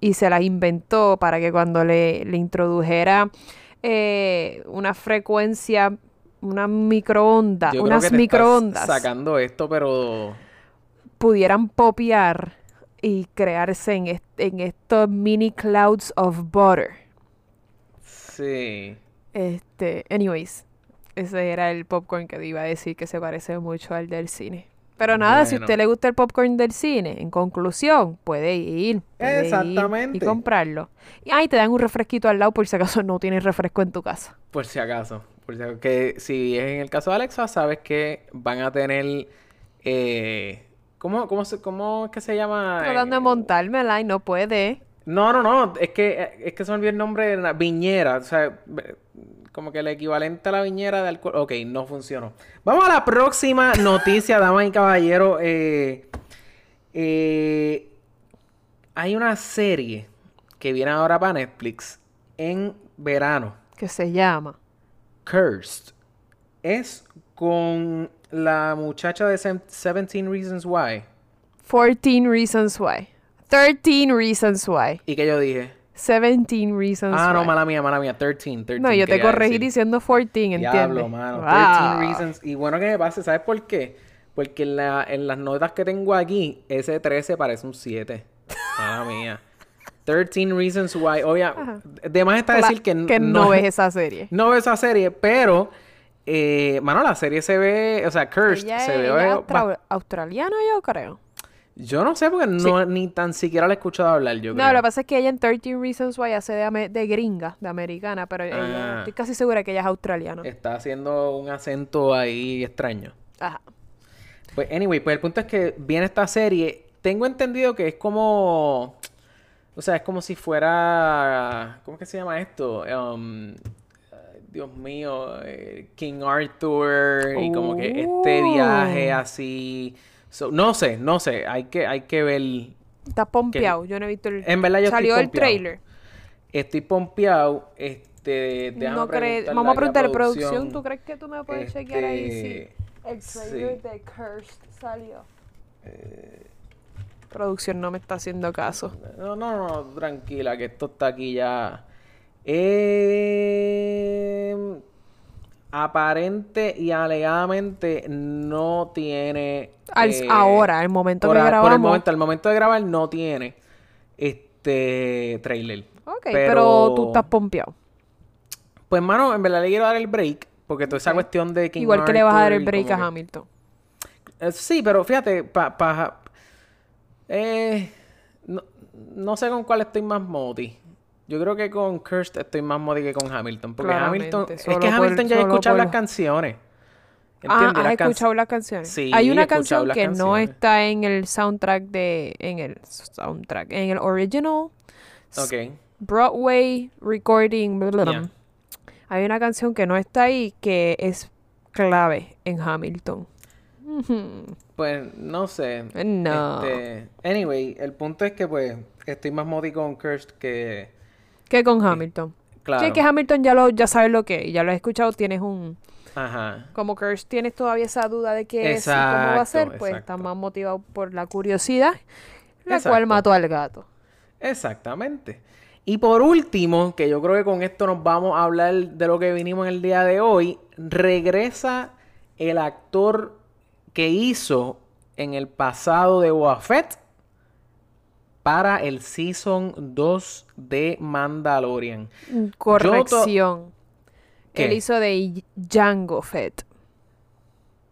y se las inventó para que cuando le, le introdujera eh, una frecuencia, una microonda, Yo creo unas que te estás microondas sacando esto, pero... pudieran popear y crearse en, est- en estos mini clouds of butter. Sí. Este, anyways, ese era el popcorn que iba a decir que se parece mucho al del cine. Pero nada, si a usted le gusta el popcorn del cine, en conclusión, puede ir. puede ir Exactamente. y comprarlo. Y ahí te dan un refresquito al lado por si acaso no tienes refresco en tu casa. Por si acaso. Por si acaso. Que si es en el caso de Alexa, sabes que van a tener... Eh, ¿cómo, cómo, se, ¿Cómo es que se llama? Tratando de montármela y no puede. No, no, no. Es que, es que se me olvidó el nombre de la viñera. O sea, como que el equivalente a la viñera de alcohol. Ok, no funcionó. Vamos a la próxima noticia, [laughs] damas y caballeros. Eh, eh, hay una serie que viene ahora para Netflix en verano. Que se llama. Cursed. Es con la muchacha de Sem- 17 Reasons Why. 14 Reasons Why. 13 Reasons Why. ¿Y que yo dije? 17 Reasons Ah, no, Why. mala mía, mala mía. 13, 13. No, yo te corregí decir. diciendo 14, ¿entiendes? Diablo, mano. 13 Ah. reasons. Y bueno que me pase, ¿sabes por qué? Porque en, la, en las notas que tengo aquí, ese 13 parece un 7. Mala [laughs] mía. 13 reasons why. Obvia, de más está La- decir que, que no ves esa serie. [laughs] No veo esa serie, pero... Eh, mano, la serie se ve... O sea, Cursed Ella, se ve... es ba- austra- australiana, yo creo. Yo no sé porque no, ni tan siquiera la he escuchado hablar, yo No, lo que pasa es que ella en 13 Reasons Why hace de, de gringa, de americana, pero ella- Ah. estoy casi segura que ella es australiana. Está haciendo un acento ahí extraño. Ajá. Pues, anyway, pues el punto es que viene esta serie. Tengo entendido que es como. O sea, es como si fuera. ¿Cómo es que se llama esto? Um, Dios mío. eh, King Arthur. Y como que este Oh. viaje así. So, no sé, no sé. Hay que, hay que ver. Está pompeado, yo no he visto el... En verdad yo estoy Salió el trailer. Estoy pompeado. Este. déjame No preguntarle Vamos a aquí preguntarle, producción, ¿tú crees que tú me puedes Este, chequear ahí si el trailer sí. de Cursed salió? Producción no me está haciendo caso. No, no, no, tranquila, que esto está aquí ya. Eh, aparente y alegadamente no tiene. Al- eh, ahora, al momento por, que a- por grabamos. el momento, al momento de grabar no tiene este trailer. Ok, pero, tú estás pompeado. Pues, mano, en verdad le quiero dar el break. Porque toda esa cuestión de King Igual que le vas a dar el break a que- Hamilton. Eh, sí, pero fíjate, pa, pa- eh, no, no sé con cuál estoy más moti. Yo creo que con Cursed estoy más moti que con Hamilton. Porque Claramente, Hamilton. Es que por- Hamilton ya he escuchado por- las canciones. Ah, ¿Entiendes? ¿has Las can- escuchado las canciones? Sí, Hay una canción que no está en el soundtrack de... En el soundtrack. En el original Ok. Broadway recording... blah, blah, hay una canción que no está ahí que es clave en Hamilton. [laughs] Pues no sé. No. Este, anyway, el punto es que pues estoy más modi con Cursed que. ¿Qué con Hamilton? Claro. Sí, que Hamilton ya lo ya sabes lo que es, ya lo has escuchado, tienes un Ajá. como Kirsch tienes todavía esa duda de qué es y cómo va a ser, pues estás más motivado por la curiosidad, la Exacto. cual mató al gato. Exactamente. Y por último, que yo creo que con esto nos vamos a hablar de lo que vinimos el día de hoy, regresa el actor que hizo en el pasado de Boba Fett para el Season 2 de Mandalorian. Corrección. ¿Qué? Él hizo de Django Fett.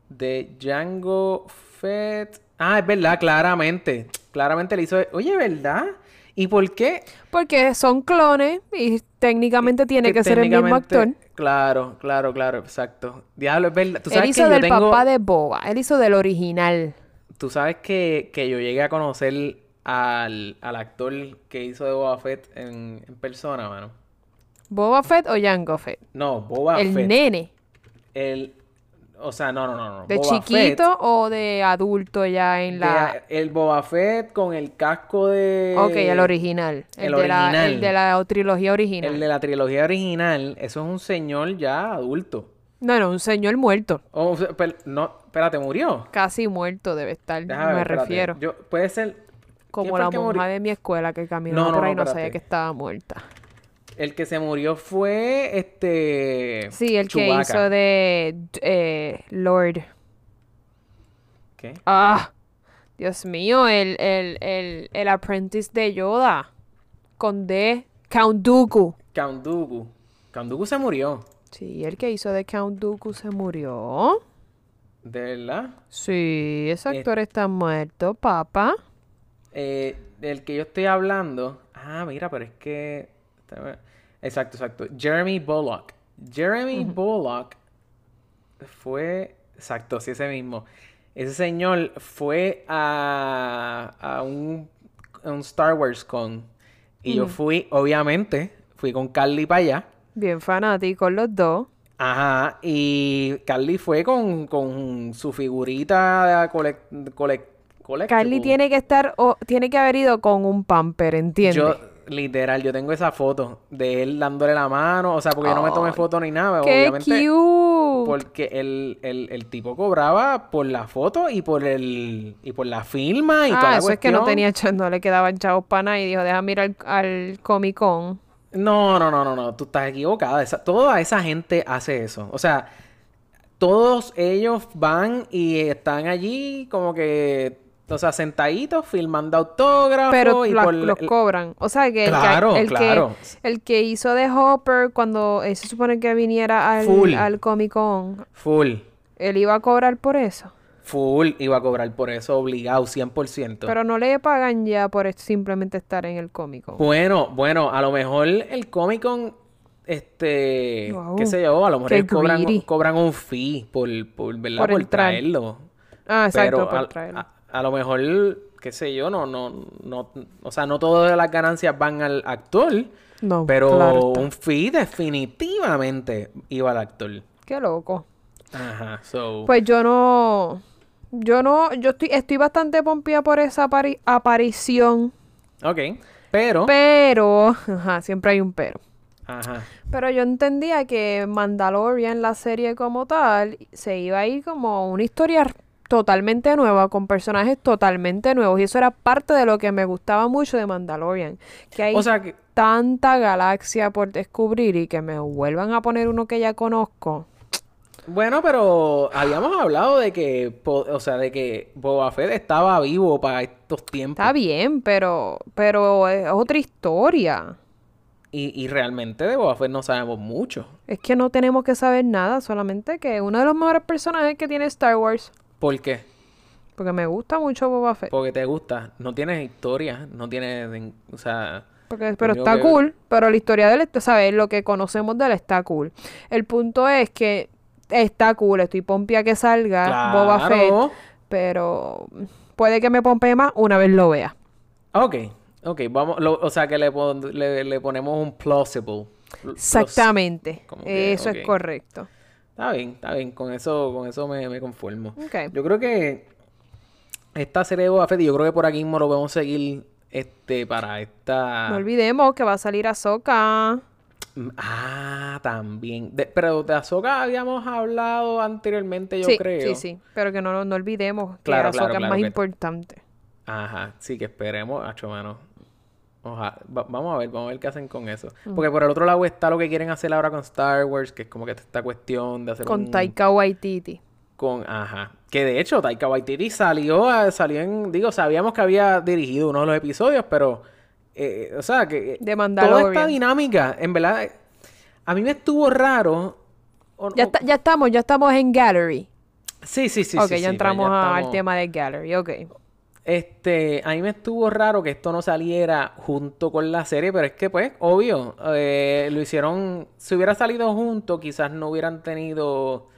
De Django Fett. Ah, es verdad, claramente. Claramente le hizo... Oye, ¿verdad? ¿Y por qué? Porque son clones y técnicamente tiene que, ser el mismo actor. Claro, claro, claro, exacto. Diablo, es verdad. Tú Él sabes hizo que yo del tengo... papá de Boba. Él hizo del original. Tú sabes que, que yo llegué a conocer al, al actor que hizo de Boba Fett en, en persona, mano. ¿Boba Fett o Django Fett? No, Boba el Fett. nene. El... O sea, no, no, no, no. ¿De Boba chiquito o de adulto ya en la...? de- el Boba Fett con el casco de... Ok, el original. El, el de la, original. el de la trilogía original. El de la trilogía original. Eso es un señor ya adulto. No, no, un señor muerto. Oh, o sea, per- no, espérate, murió. Casi muerto debe estar, Déjame me ver, refiero. Yo, puede ser. ¿Quién Como la que monja murió? de mi escuela que caminaba No, no, por ahí no, no sabía que estaba muerta. El que se murió fue este. Sí, el que Chewbacca. hizo de eh, Lord. ¿Qué? Ah, Dios mío, el, el, el, el apprentice de Yoda. Con D. Count Dooku. Count Dooku. Count Dooku se murió. Sí, el que hizo de Count Dooku se murió. ¿De verdad? Sí, ese Eh. actor está muerto, papá. Eh, el que yo estoy hablando. Ah, mira, pero es que. Exacto, exacto. Jeremy Bullock. Jeremy Bullock fue. Exacto, sí, ese mismo. Ese señor fue a, a un, a un Star Wars Con. Y yo fui, obviamente, fui con Carly para allá. Bien fanáticos los dos. Ajá, y Carly fue con, con su figurita collect, collectible. Carly tiene que estar, o tiene que haber ido con un pamper, ¿entiendes? Yo, literal, yo tengo esa foto de él dándole la mano, o sea, porque yo no me tomé foto ni nada, ¡Qué obviamente. cute! Porque el, el, el tipo cobraba por la foto y por el y por la firma y toda Ah, la eso es que no cuestión. tenía no le quedaban chavos para nada y dijo, déjame ir al, al Comic Con. No, no, no, no, no, tú estás equivocada. Esa- toda esa gente hace eso. O sea, todos ellos van y están allí como que, o sea, sentaditos, filmando autógrafos Pero y la- por los cobran. O sea, que el, que- el, claro. que el que hizo de Hopper cuando él se supone que viniera al, Full. al Comic Con, Full, él iba a cobrar por eso. full iba a cobrar por eso obligado, 100%. Pero no le pagan ya por simplemente estar en el Comic Con. Bueno, bueno, a lo mejor el Comic Con, este, Wow. qué sé yo, a lo mejor cobran, cobran un fee por, por, ¿verdad? Por Por, traerlo. Ah, exacto, Pero por traerlo. a- a lo mejor, qué sé yo, no, no, no, o sea, no todas las ganancias van al actor, No, pero claro un fee definitivamente iba al actor. Qué loco. Ajá, so, Pues yo no. Yo no. Yo estoy, estoy bastante pompía por esa apari- aparición. ok, pero, Pero. Ajá, siempre hay un pero. ajá, Pero yo entendía que Mandalorian, la serie como tal, se iba a ir como una historia totalmente nueva, con personajes totalmente nuevos. Y eso era parte de lo que me gustaba mucho de Mandalorian. Que hay o sea, que, tanta galaxia por descubrir y que me vuelvan a poner uno que ya conozco. Bueno, pero habíamos hablado de que, o sea, de que Boba Fett estaba vivo para estos tiempos. Está bien, pero, pero es otra historia. Y, y realmente de Boba Fett no sabemos mucho. Es que no tenemos que saber nada, solamente que uno de los mejores personajes que tiene Star Wars. ¿Por qué? Porque me gusta mucho Boba Fett. Porque te gusta. No tienes historia, no tienes, o sea... Porque, pero está que- cool, pero la historia de él, ¿sabes? Lo que conocemos de él está cool. El punto es que está cool, estoy pompia que salga Boba Fett, pero puede que me pompee más una vez lo vea. Ok, ok, vamos, lo- o sea que le, pon- le, le ponemos un plausible. Exactamente. Eso es correcto. Está bien, está bien. Con eso, con eso me, me conformo. Ok. Yo creo que esta serie de Boba Fett, yo creo que por aquí mismo lo podemos seguir este, para esta... No olvidemos que va a salir Ahsoka. Mm, Ah, también. De- pero de Ahsoka habíamos hablado anteriormente, yo sí, creo. sí, sí. Pero que no, no olvidemos que Claro, claro, es más que- importante. Ajá, sí, que esperemos, hacho, mano. Oja- va- vamos a ver, vamos a ver qué hacen con eso. Mm. Porque por el otro lado está lo que quieren hacer ahora con Star Wars, que es como que esta cuestión de hacer Con un... Taika Waititi. Con, ajá. Que de hecho, Taika Waititi salió, a- salió en, digo, sabíamos que había dirigido uno de los episodios, pero, eh, o sea, que De toda esta dinámica, en verdad, eh, a mí me estuvo raro. o- Ya, o- está- ya estamos, ya estamos en Gallery. Sí, sí, sí. ok, sí, ya entramos al tema de Gallery, ok. Este, a mí me estuvo raro que esto no saliera junto con la serie, pero es que, pues, obvio, eh, lo hicieron. Si hubiera salido junto, quizás no hubieran tenido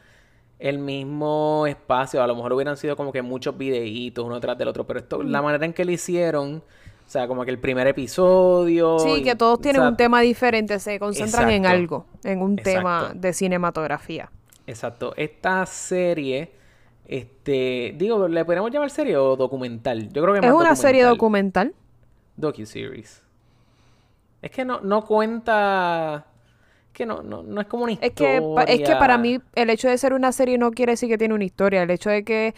el mismo espacio. A lo mejor hubieran sido como que muchos videitos uno tras del otro. Pero esto, Mm. la manera en que lo hicieron, o sea, como que el primer episodio. Sí, y- que todos o tienen sea, un tema diferente, se concentran en algo, en un tema de cinematografía. Exacto. Esta serie, este, digo, ¿le podemos llamar serie o documental? Yo creo que Es más una serie documental. Docu-series. Es que no, no cuenta. Que no, no, no es como una Es historia. que, pa- es que para mí el hecho de ser una serie no quiere decir que tiene una historia. El hecho de que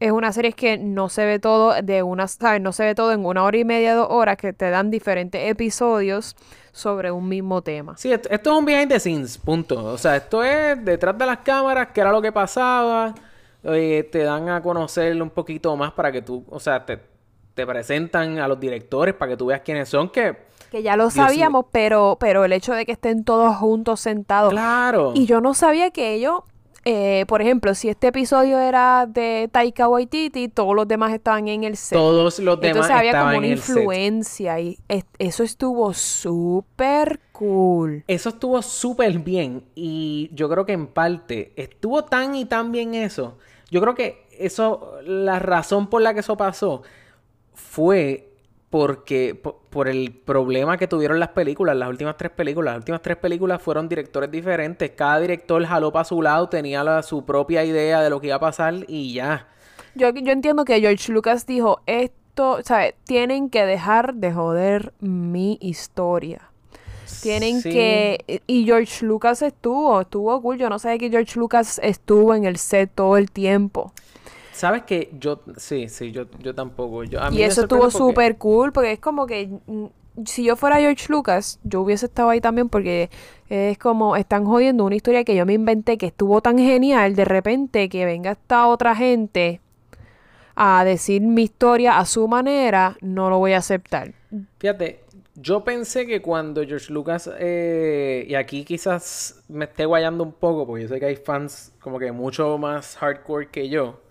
es una serie es que no se ve todo de una, ¿sabes? No se ve todo en una hora y media, dos horas, que te dan diferentes episodios sobre un mismo tema. Sí, esto, esto es un behind the scenes, punto. O sea, esto es detrás de las cámaras, que era lo que pasaba. Eh, te dan a conocer un poquito más para que tú, o sea, te, te presentan a los directores para que tú veas quiénes son, que. Que ya lo Dios sabíamos, pero, pero el hecho de que estén todos juntos sentados. Claro. Y yo no sabía que ellos, eh, por ejemplo, si este episodio era de Taika Waititi, todos los demás estaban en el set. Todos los demás Entonces había estaban como una en el set. influencia y es- eso estuvo súper cool. Eso estuvo súper bien y yo creo que en parte estuvo tan y tan bien eso. Yo creo que eso, la razón por la que eso pasó fue porque po- por, el problema que tuvieron las películas, las últimas tres películas. Las últimas tres películas fueron directores diferentes. Cada director jaló para su lado, tenía su propia idea de lo que iba a pasar y ya. Yo, yo entiendo que George Lucas dijo, esto, ¿sabes? Tienen que dejar de joder mi historia. Tienen Sí. que... Y George Lucas estuvo, estuvo cool. Yo no sabía que George Lucas estuvo en el set todo el tiempo. ¿Sabes que Yo, sí, sí, yo, yo tampoco. Yo, a mí Y eso estuvo porque- súper cool porque es como que mm, si yo fuera George Lucas, yo hubiese estado ahí también porque es como están jodiendo una historia que yo me inventé que estuvo tan genial, de repente que venga esta otra gente a decir mi historia a su manera, no lo voy a aceptar. Fíjate, yo pensé que cuando George Lucas, eh, y aquí quizás me esté guayando un poco, porque yo sé que hay fans como que mucho más hardcore que yo,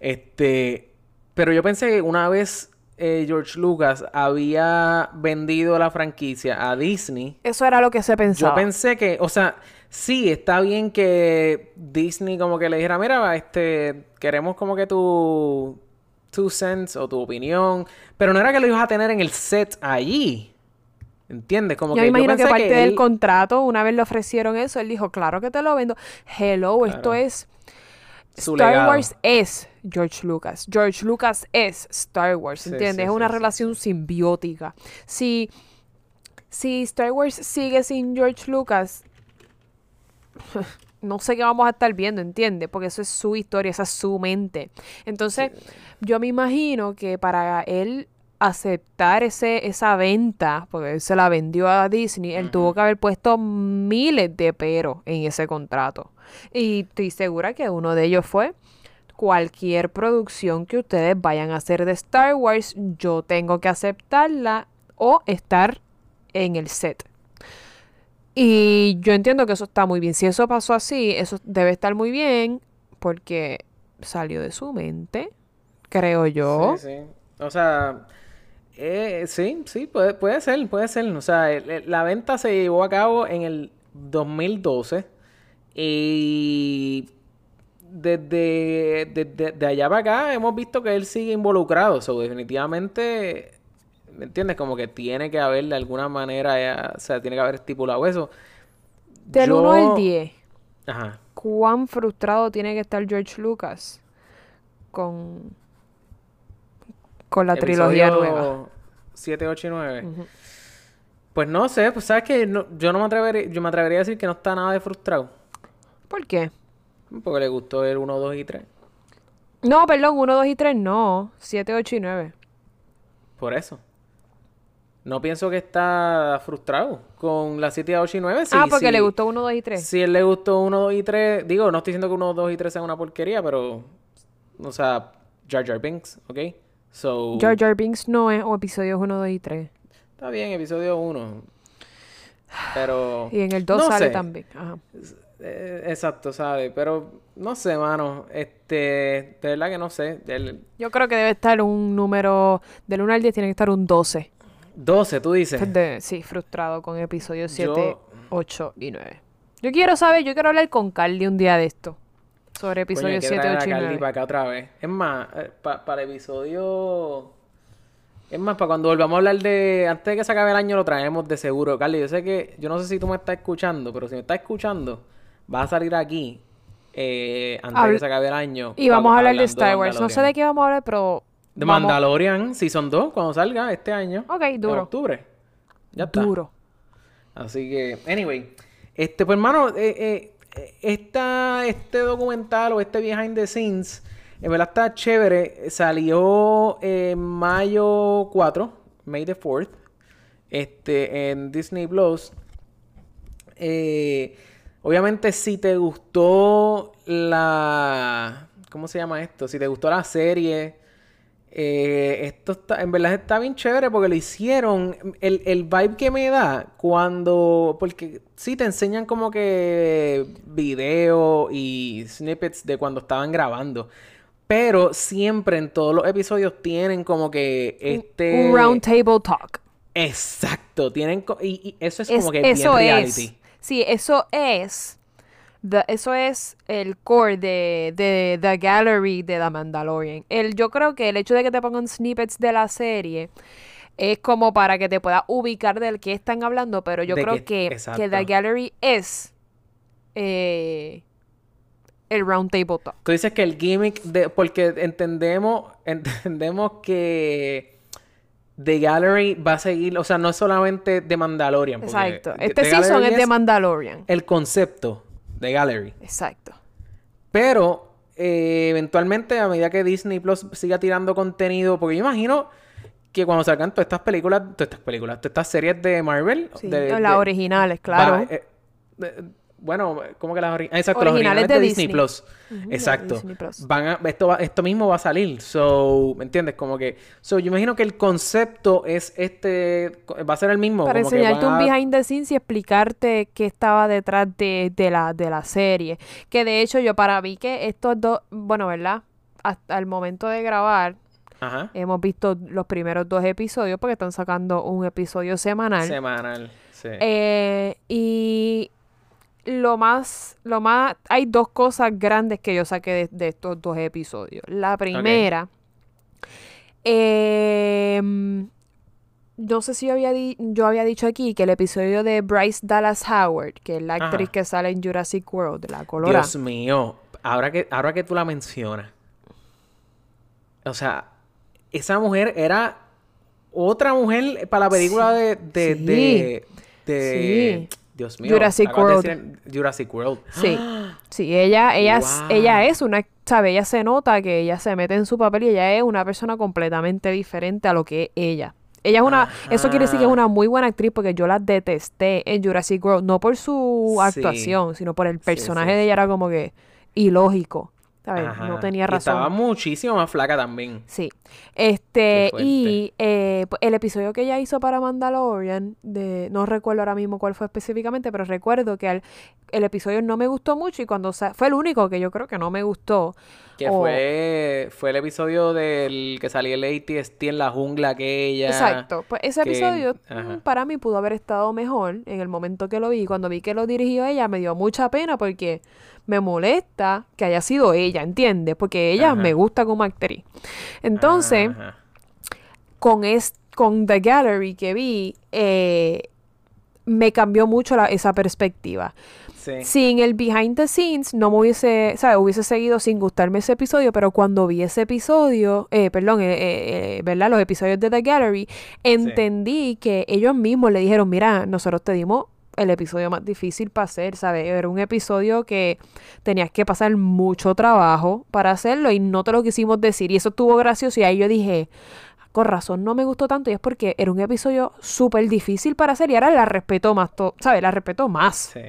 este, pero yo pensé que una vez eh, George Lucas había vendido la franquicia a Disney, Eso era lo que se pensaba. yo pensé que, o sea, sí, está bien que Disney como que le dijera, mira, este, queremos como que tu two cents o tu opinión, pero no era que lo ibas a tener en el set allí. ¿Entiendes? Como yo que me imagino que pensé parte del él- contrato, una vez le ofrecieron eso, él dijo, claro que te lo vendo. Hello, esto es... Su Star legado. Wars es George Lucas. George Lucas es Star Wars, ¿entiendes? sí, es una sí, relación simbiótica. Si, si Star Wars sigue sin George Lucas, [laughs] no sé qué vamos a estar viendo, ¿entiendes? Porque eso es su historia, esa es su mente. Entonces, yo me imagino que para él aceptar ese, esa venta, porque él se la vendió a Disney, él tuvo que haber puesto miles de peros en ese contrato. Y estoy segura que uno de ellos fue cualquier producción que ustedes vayan a hacer de Star Wars, yo tengo que aceptarla o estar en el set. Y yo entiendo que eso está muy bien. Si eso pasó así, eso debe estar muy bien porque salió de su mente, creo yo. Sí, sí. O sea, eh, sí, sí, puede, puede ser, puede ser. O sea, la venta se llevó a cabo en el 2012 y desde, desde de allá para acá hemos visto que él sigue involucrado. So, definitivamente ¿Me entiendes? Como que tiene que haber de alguna manera, eh, o sea, tiene que haber estipulado eso. Del Yo- 1 al 10, Ajá. ¿cuán frustrado tiene que estar George Lucas con, con la trilogía nueva? 7, 8 y 9. Pues no sé, pues sabes que no- yo no me atrevería, yo me atrevería a decir que no está nada de frustrado. ¿Por qué? Porque le gustó el 1, 2 y 3. No, perdón, 1, 2 y 3 no. 7, 8 y 9. Por eso. No pienso que está frustrado con las 7, 8 y 9. ah, porque le gustó 1, 2 y 3. Si él le gustó 1, 2 y 3, digo, no estoy diciendo que 1, 2 y 3 sean una porquería, pero, o sea, Jar Jar Binks, ¿ok? So, Jar Jar Binks no es o episodios 1, 2 y 3. está bien, episodio 1. Pero. Y en el 2 no sale sé. también. Ajá. Eh, exacto, ¿sabes? Pero no sé, mano. Este, de verdad que no sé. El Yo creo que debe estar un número. Del 1 al 10 tiene que estar un 12. 12, tú dices. De- sí, frustrado con episodios 7, Yo- 8 y 9. Yo quiero saber, yo quiero hablar con Carly un día de esto. Sobre Coño, episodios que 7, traer a 8 y Carly 9. para acá otra vez. Es más, eh, pa- para el episodio. Es más, para cuando volvamos a hablar de. Antes de que se acabe el año, lo traemos de seguro. Carly, yo sé que. Yo no sé si tú me estás escuchando, pero si me estás escuchando, vas a salir aquí. eh, antes de que se acabe el año. Y vamos a hablar de Star Wars. No sé de qué vamos a hablar, pero. Vamos- Mandalorian, Season 2, cuando salga este año. Ok, En duro. octubre. Ya está. Duro. Así que, anyway. Este, pues, hermano, eh, eh, esta, este documental o este behind the scenes, en verdad está chévere. Salió en mayo 4, May the 4th, este, en Disney Plus. Eh, obviamente, si te gustó la. ¿Cómo se llama esto? Si te gustó la serie. Eh, esto está, en verdad está bien chévere porque lo hicieron. El, el vibe que me da cuando. Porque sí te enseñan como que video y snippets de cuando estaban grabando. Pero siempre en todos los episodios tienen como que este. Un round table talk. Exacto. Tienen. Y, y eso es, Es- como que bien reality. es. Sí, eso es. The- eso es el core de, de The Gallery de The Mandalorian. El, yo creo que el hecho de que te pongan snippets de la serie es como para que te puedas ubicar del que están hablando, pero yo creo que- que, The Gallery es eh, el round table talk. Tú dices que el gimmick de. Porque entendemos. [laughs] Entendemos que. The Gallery va a seguir. O sea, no es solamente de Mandalorian. Exacto. Este The season Gallery es de Mandalorian. El concepto de Gallery. Exacto. Pero. eh, eventualmente, a medida que Disney Plus siga tirando contenido. Porque yo imagino. Que cuando salgan todas estas películas, todas estas películas, todas estas series de Marvel, Sí, de- las de- originales, claro. Eh, de- bueno, como que las ori- exacto, Originales los originales de de Disney, Disney. Plus. Exacto. Disney Plus. Van a, esto, va- esto mismo va a salir. So, ¿me entiendes? Como que. So, yo imagino que el concepto es este. Va a ser el mismo. Para como que enseñarte van un a- behind the scenes y explicarte qué estaba detrás de, de la, de la serie. Que de hecho yo para mí que estos dos, bueno, ¿verdad? Hasta el momento de grabar Ajá. hemos visto los primeros dos episodios porque están sacando un episodio semanal. Semanal. Sí. Eh, y lo más, lo más, hay dos cosas grandes que yo saqué de, de estos dos episodios. La primera, em, no sé si yo había, di- yo había dicho aquí que el episodio de Bryce Dallas Howard, que es la Ajá. actriz que sale en Jurassic World, la colora. Dios mío. Ahora que, ahora que tú la mencionas. O sea, esa mujer era otra mujer para la película de, de, Sí. de, de- Sí. Dios mío. Jurassic de World. Jurassic World. Sí, sí, ella, ella, [gasps] Wow. ella es una, sabe, ella se nota que ella se mete en su papel y ella es una persona completamente diferente a lo que es ella. Ella es una, eso quiere decir que es una muy buena actriz porque yo la detesté en Jurassic World, no por su Sí. actuación, sino por el Sí, personaje sí, de ella era como que ilógico, ¿sabes? No tenía Y razón. estaba muchísimo más flaca también. Sí. Este, y eh, pues, el episodio que ella hizo para Mandalorian, de, no recuerdo ahora mismo cuál fue específicamente, pero recuerdo que al- el episodio no me gustó mucho y cuando fue el único que yo creo que no me gustó. Que o- fue, fue el episodio del que salía el ATST en la jungla aquella. Exacto. Pues ese que- episodio ajá. para mí pudo haber estado mejor en el momento que lo vi. Cuando vi que lo dirigió ella me dio mucha pena porque me molesta que haya sido ella, ¿entiendes? Porque ella Ajá. me gusta como actriz. Entonces... Ajá. con, es, con The Gallery que vi, eh, me cambió mucho la- esa perspectiva. Sí. Sin el behind the scenes, no me hubiese, ¿sabes? Hubiese seguido sin gustarme ese episodio, pero cuando vi ese episodio, eh, perdón, eh, eh, eh, ¿verdad? Los episodios de The Gallery, entendí que ellos mismos le dijeron, mira, nosotros te dimos el episodio más difícil para hacer, ¿sabes? Era un episodio que tenías que pasar mucho trabajo para hacerlo y no te lo quisimos decir. Y eso estuvo gracioso y ahí yo dije, con razón no me gustó tanto y es porque era un episodio súper difícil para hacer y ahora la respeto más, ¿sabes? La respeto más. Sí.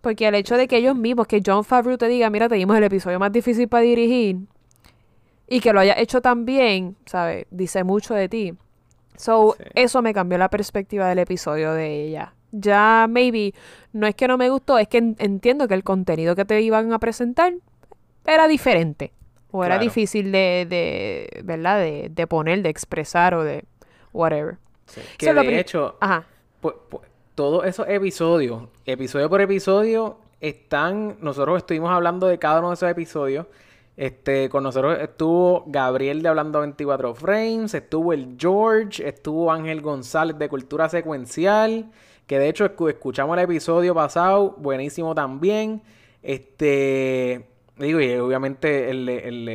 Porque el hecho de que ellos mismos, que John Favreau te diga, mira, te dimos el episodio más difícil para dirigir y que lo haya hecho tan bien, ¿sabes? Dice mucho de ti. So, Sí. eso me cambió la perspectiva del episodio de ella. Ya, maybe, no es que no me gustó, es que en- entiendo que el contenido que te iban a presentar era diferente. O era difícil de, de ¿verdad? De, de poner, de expresar o de whatever. sí. Que es lo de hecho, Ajá. Pues, pues, todos esos episodios, episodio por episodio, están. Nosotros estuvimos hablando de cada uno de esos episodios. Este, con nosotros estuvo Gabriel de Hablando 24 Frames, estuvo el George, estuvo Ángel González de Cultura Secuencial, que de hecho escu- escuchamos el episodio pasado, buenísimo también. Este, digo, y obviamente el de, el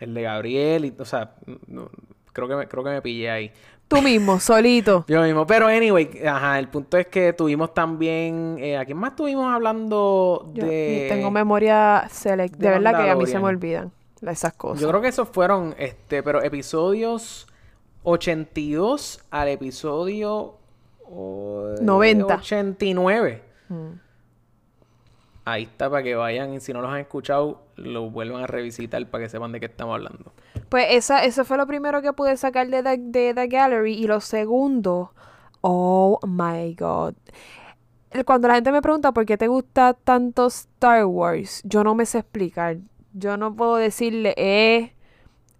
el de Gabriel, y, o sea, creo que creo que me pillé ahí. Tú mismo, solito. [laughs] Yo mismo. Pero, anyway, ajá, el punto es que tuvimos también. Eh, ¿A quién más estuvimos hablando Yo de.? tengo memoria select. De, de verdad que a mí se me olvidan esas cosas. Yo creo que esos fueron, este, pero episodios 82 al episodio. oh, 90. 89. Mm. Ahí está para que vayan y si no los han escuchado, lo vuelvan a revisitar para que sepan de qué estamos hablando. Pues esa, eso fue lo primero que pude sacar de The, de The Gallery. Y lo segundo, oh my god. Cuando la gente me pregunta por qué te gusta tanto Star Wars, yo no me sé explicar. Yo no puedo decirle, eh,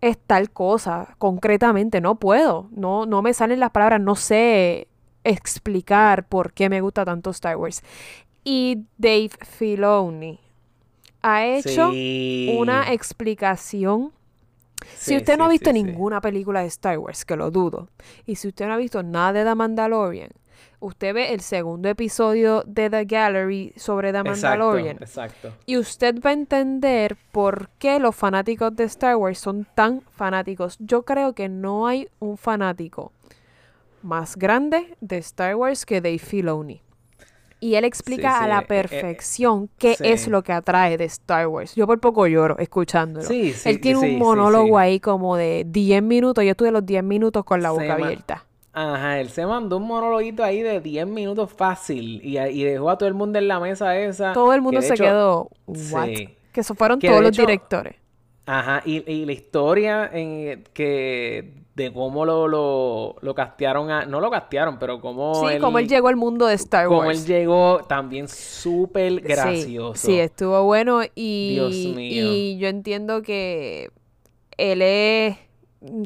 es tal cosa, concretamente, no puedo. No, no me salen las palabras, no sé explicar por qué me gusta tanto Star Wars. Y Dave Filoni ha hecho Sí. una explicación si usted no ha visto ninguna película de Star Wars, que lo dudo, y si usted no ha visto nada de The Mandalorian, usted ve el segundo episodio de The Gallery sobre The Mandalorian Exacto, exacto. y usted va a entender por qué los fanáticos de Star Wars son tan fanáticos. Yo creo que no hay un fanático más grande de Star Wars que Dave Filoni. Y él explica sí, a eh, la eh, perfección qué sí. es lo que atrae de Star Wars. Yo por poco lloro escuchándolo. Sí, sí, Él tiene un monólogo ahí como de 10 minutos. Yo estuve los 10 minutos con la Se boca abierta. Ajá, él se mandó un monologuito ahí de 10 minutos fácil y, y dejó a todo el mundo en la mesa esa. Todo el mundo se hecho- quedó, ¿what? Que eso fueron Que todos los directores. Ajá, y, y la historia en que de cómo lo, lo, lo castearon a... No lo castearon, pero cómo Sí, él... como él llegó al mundo de Star cómo Wars. él llegó también súper Sí, gracioso. Sí, estuvo bueno y, Dios mío. y yo entiendo que él es,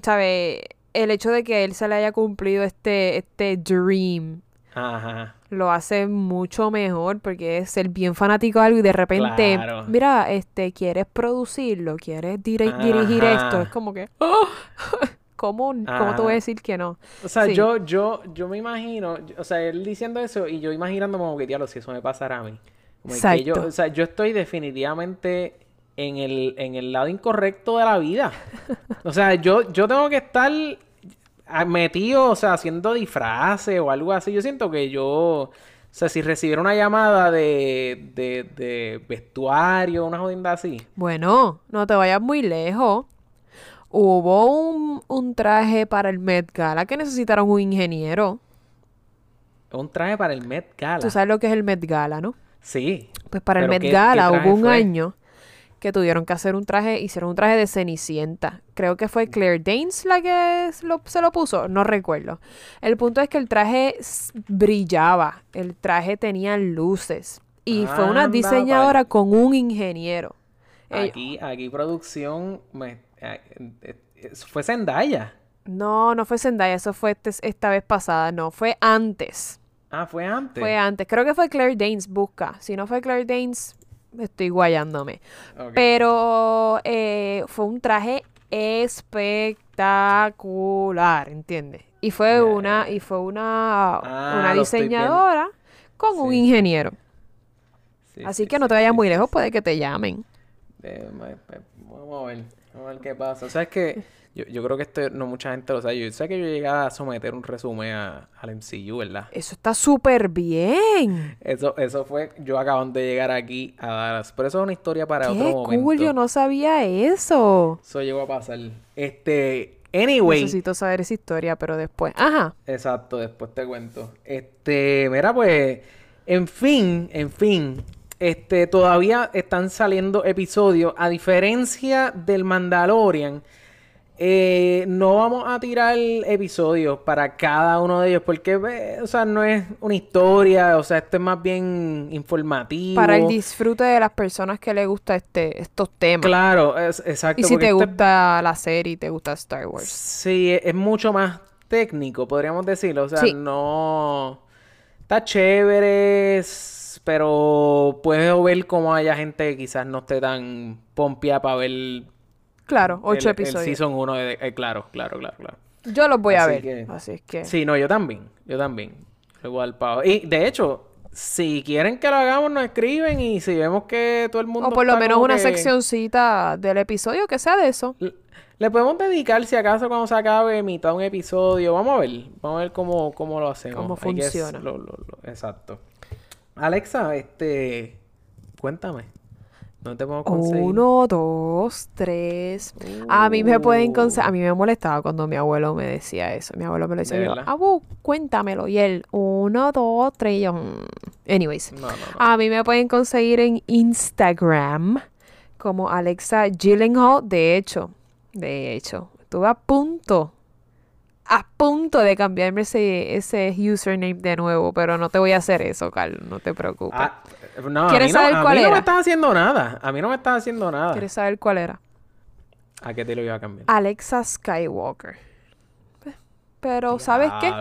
¿sabe? El hecho de que él se le haya cumplido este, este dream Ajá. lo hace mucho mejor porque es ser bien fanático de algo y de repente, Claro. mira, este, quieres producirlo, quieres dirigir esto, es como que, ¡oh! [gasps] [laughs] ¿Cómo, ¿Cómo te voy a decir que no? O sea, Sí. yo, yo, yo me imagino, o sea, él diciendo eso y yo imaginando como que, diablo, si eso me pasara a mí. Como que yo, Exacto. o sea, yo estoy definitivamente en el, en el lado incorrecto de la vida. O sea, yo, yo tengo que estar ah, metido, o sea, haciendo disfraces o algo así. Yo siento que yo, o sea, si recibiera una llamada de, de, de vestuario, una jodida así. Bueno, no te vayas muy lejos. Hubo un, un traje para el Met Gala que necesitaron un ingeniero. Un traje para el Met Gala. Tú sabes lo que es el Met Gala, ¿no? Sí. Pues para el Met ¿qué- Gala qué hubo un fue? año que tuvieron que hacer un traje, hicieron un traje de Cenicienta. Creo que fue Claire Danes la que lo- se lo puso, no recuerdo. El punto es que el traje brillaba, el traje tenía luces y fue una diseñadora con un ingeniero. Ellos- Aquí, aquí producción me- fue Zendaya. No, no fue Zendaya, eso fue este- esta vez pasada, no, fue antes. Ah, fue antes. Fue antes. Creo que fue Claire Danes, busca. Si no fue Claire Danes, estoy guayándome. Pero eh, fue un traje espectacular, ¿entiendes? Y fue una, y fue una, Ah, una diseñadora con un Sí, ingeniero. Sí, Así sí, que no te vayas muy lejos, puede que te llamen. Eh, pa- vamos a ver, vamos a ver qué pasa. O sea, es que [laughs] yo, yo creo que esto no mucha gente lo sabe. Yo sé que yo llegué a someter un resumen a, al MCU, ¿verdad? Eso está súper bien. Eso, eso fue yo acabando de llegar aquí a Dallas. Pero eso es una historia para otro Qué momento. cool, yo no sabía eso. Eso llegó a pasar. Este, anyway. Necesito saber esa historia, pero después. Ajá. Exacto, después te cuento. Este, mira, pues, en fin, en fin, este, todavía están saliendo episodios. A diferencia del Mandalorian, eh, no vamos a tirar episodios para cada uno de ellos, porque, o sea, no es una historia, o sea, esto es más bien informativo. Para el disfrute de las personas que les gusta este, estos temas. Claro, es, exacto. y si te esto es- gusta la serie y te gusta Star Wars. Sí, es, es mucho más técnico, podríamos decirlo. O sea, Sí. no. Está chévere, pero puedes ver cómo haya gente que quizás no esté tan pompia para ver el, Claro, ocho el episodios. season 1 de. eh, claro, claro, claro, claro. Yo los voy a Así ver. que- Así es que. Sí, no, yo también. Yo también. Igual pavo. Y de hecho, si quieren que lo hagamos, nos escriben y si vemos que todo el mundo. O por lo menos una que- seccioncita del episodio que sea de eso. Le- Le podemos dedicar, si acaso, cuando se acabe mitad de un episodio. Vamos a ver. Vamos a ver cómo, cómo lo hacemos. Cómo funciona. lo- lo- lo- exacto. Alexa, este... Cuéntame. ¿Dónde te podemos conseguir? Uno, dos, tres. A mí me pueden conseguir. A mí me molestaba cuando mi abuelo me decía eso. Mi abuelo me lo decía. ¿De Yo? Abu, cuéntamelo. Y él, uno, dos, tres. Y yo, mm. Anyways. No, no, no. A mí me pueden conseguir en Instagram como Alexa Gyllenhaal. De hecho, de hecho, estuve a punto, a punto de cambiarme ese, ese username de nuevo, pero no te voy a hacer eso, Carlos, no te preocupes. Ah, no, a ¿Quieres mí no- saber a cuál mí no me estás haciendo nada. A mí no me estás haciendo nada. ¿Quieres saber cuál era? ¿A qué te lo iba a cambiar? Alexa Skywalker. Pero, ¿sabes qué?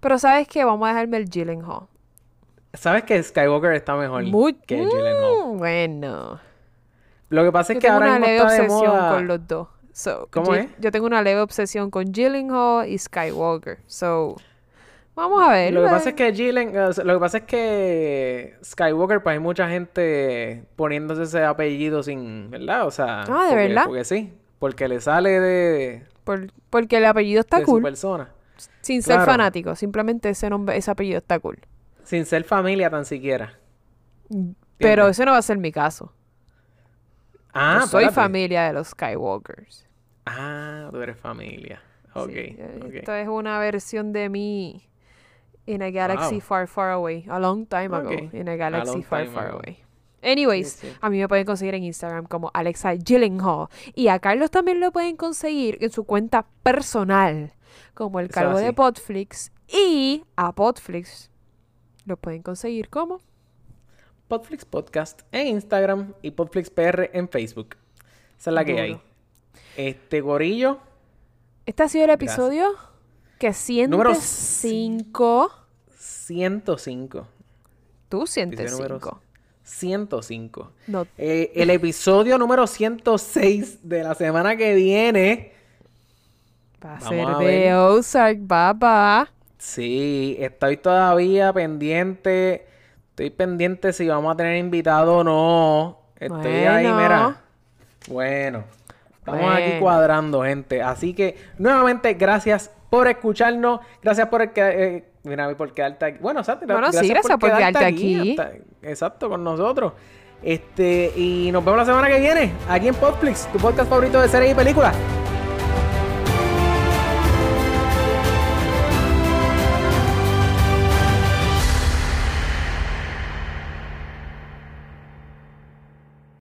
Pero, ¿sabes qué? Vamos a dejarme el Gyllenhaal. ¿Sabes que Skywalker está mejor Muy, que Gyllenhaal? Mm, bueno. Lo que pasa es que tengo ahora una mismo leve está de obsesión moda... con los dos. So, ¿Cómo es? Yo tengo una leve obsesión con Gyllenhaal y Skywalker. So, vamos a ver. Lo que pasa es que Gillen, lo que pasa es que Skywalker, pues hay mucha gente poniéndose ese apellido sin, ¿verdad? O sea, Ah, ¿de porque, verdad? Porque sí, porque le sale de, Por- porque el apellido está de su cool. persona. Sin ser fanático. Simplemente ese nombre, ese apellido está cool. Sin ser familia tan siquiera. Pero ¿Entiendes? ese no va a ser mi caso. Ah, Yo soy espérate. familia de los Skywalkers. Ah, tú eres familia. Ok, Sí, eh, ok. Esto es una versión de mí in a galaxy Wow. far, far away. A long time ago. Ok. In a A galaxy long far, far ago. away. Anyways, Sí, sí. a mí me pueden conseguir en Instagram como Alexa Gyllenhaal. Y a Carlos también lo pueden conseguir en su cuenta personal, como el es de. Podflix. Y a Podflix lo pueden conseguir como Podflix Podcast en Instagram y Podflix PR en Facebook. Esa es la que Duro. hay. Este gorillo, Este ha sido el Gracias. episodio que Número 105. 105. Tú Episodio número 105. 105. No, Eh, el episodio número 106 de la semana que viene. va a ser a de. Ozark, baba. Sí, estoy todavía pendiente. Estoy pendiente si vamos a tener invitado o no. Estoy ahí, mira. Bueno, estamos aquí cuadrando, gente. Así que, nuevamente, gracias por escucharnos. Gracias por, el que, eh, mira, por quedarte aquí. Bueno, exacto. Bueno, sí, gracias por quedarte aquí. hasta- exacto, con nosotros. Este, y nos vemos la semana que viene, aquí en Podflix, tu podcast favorito de series y películas.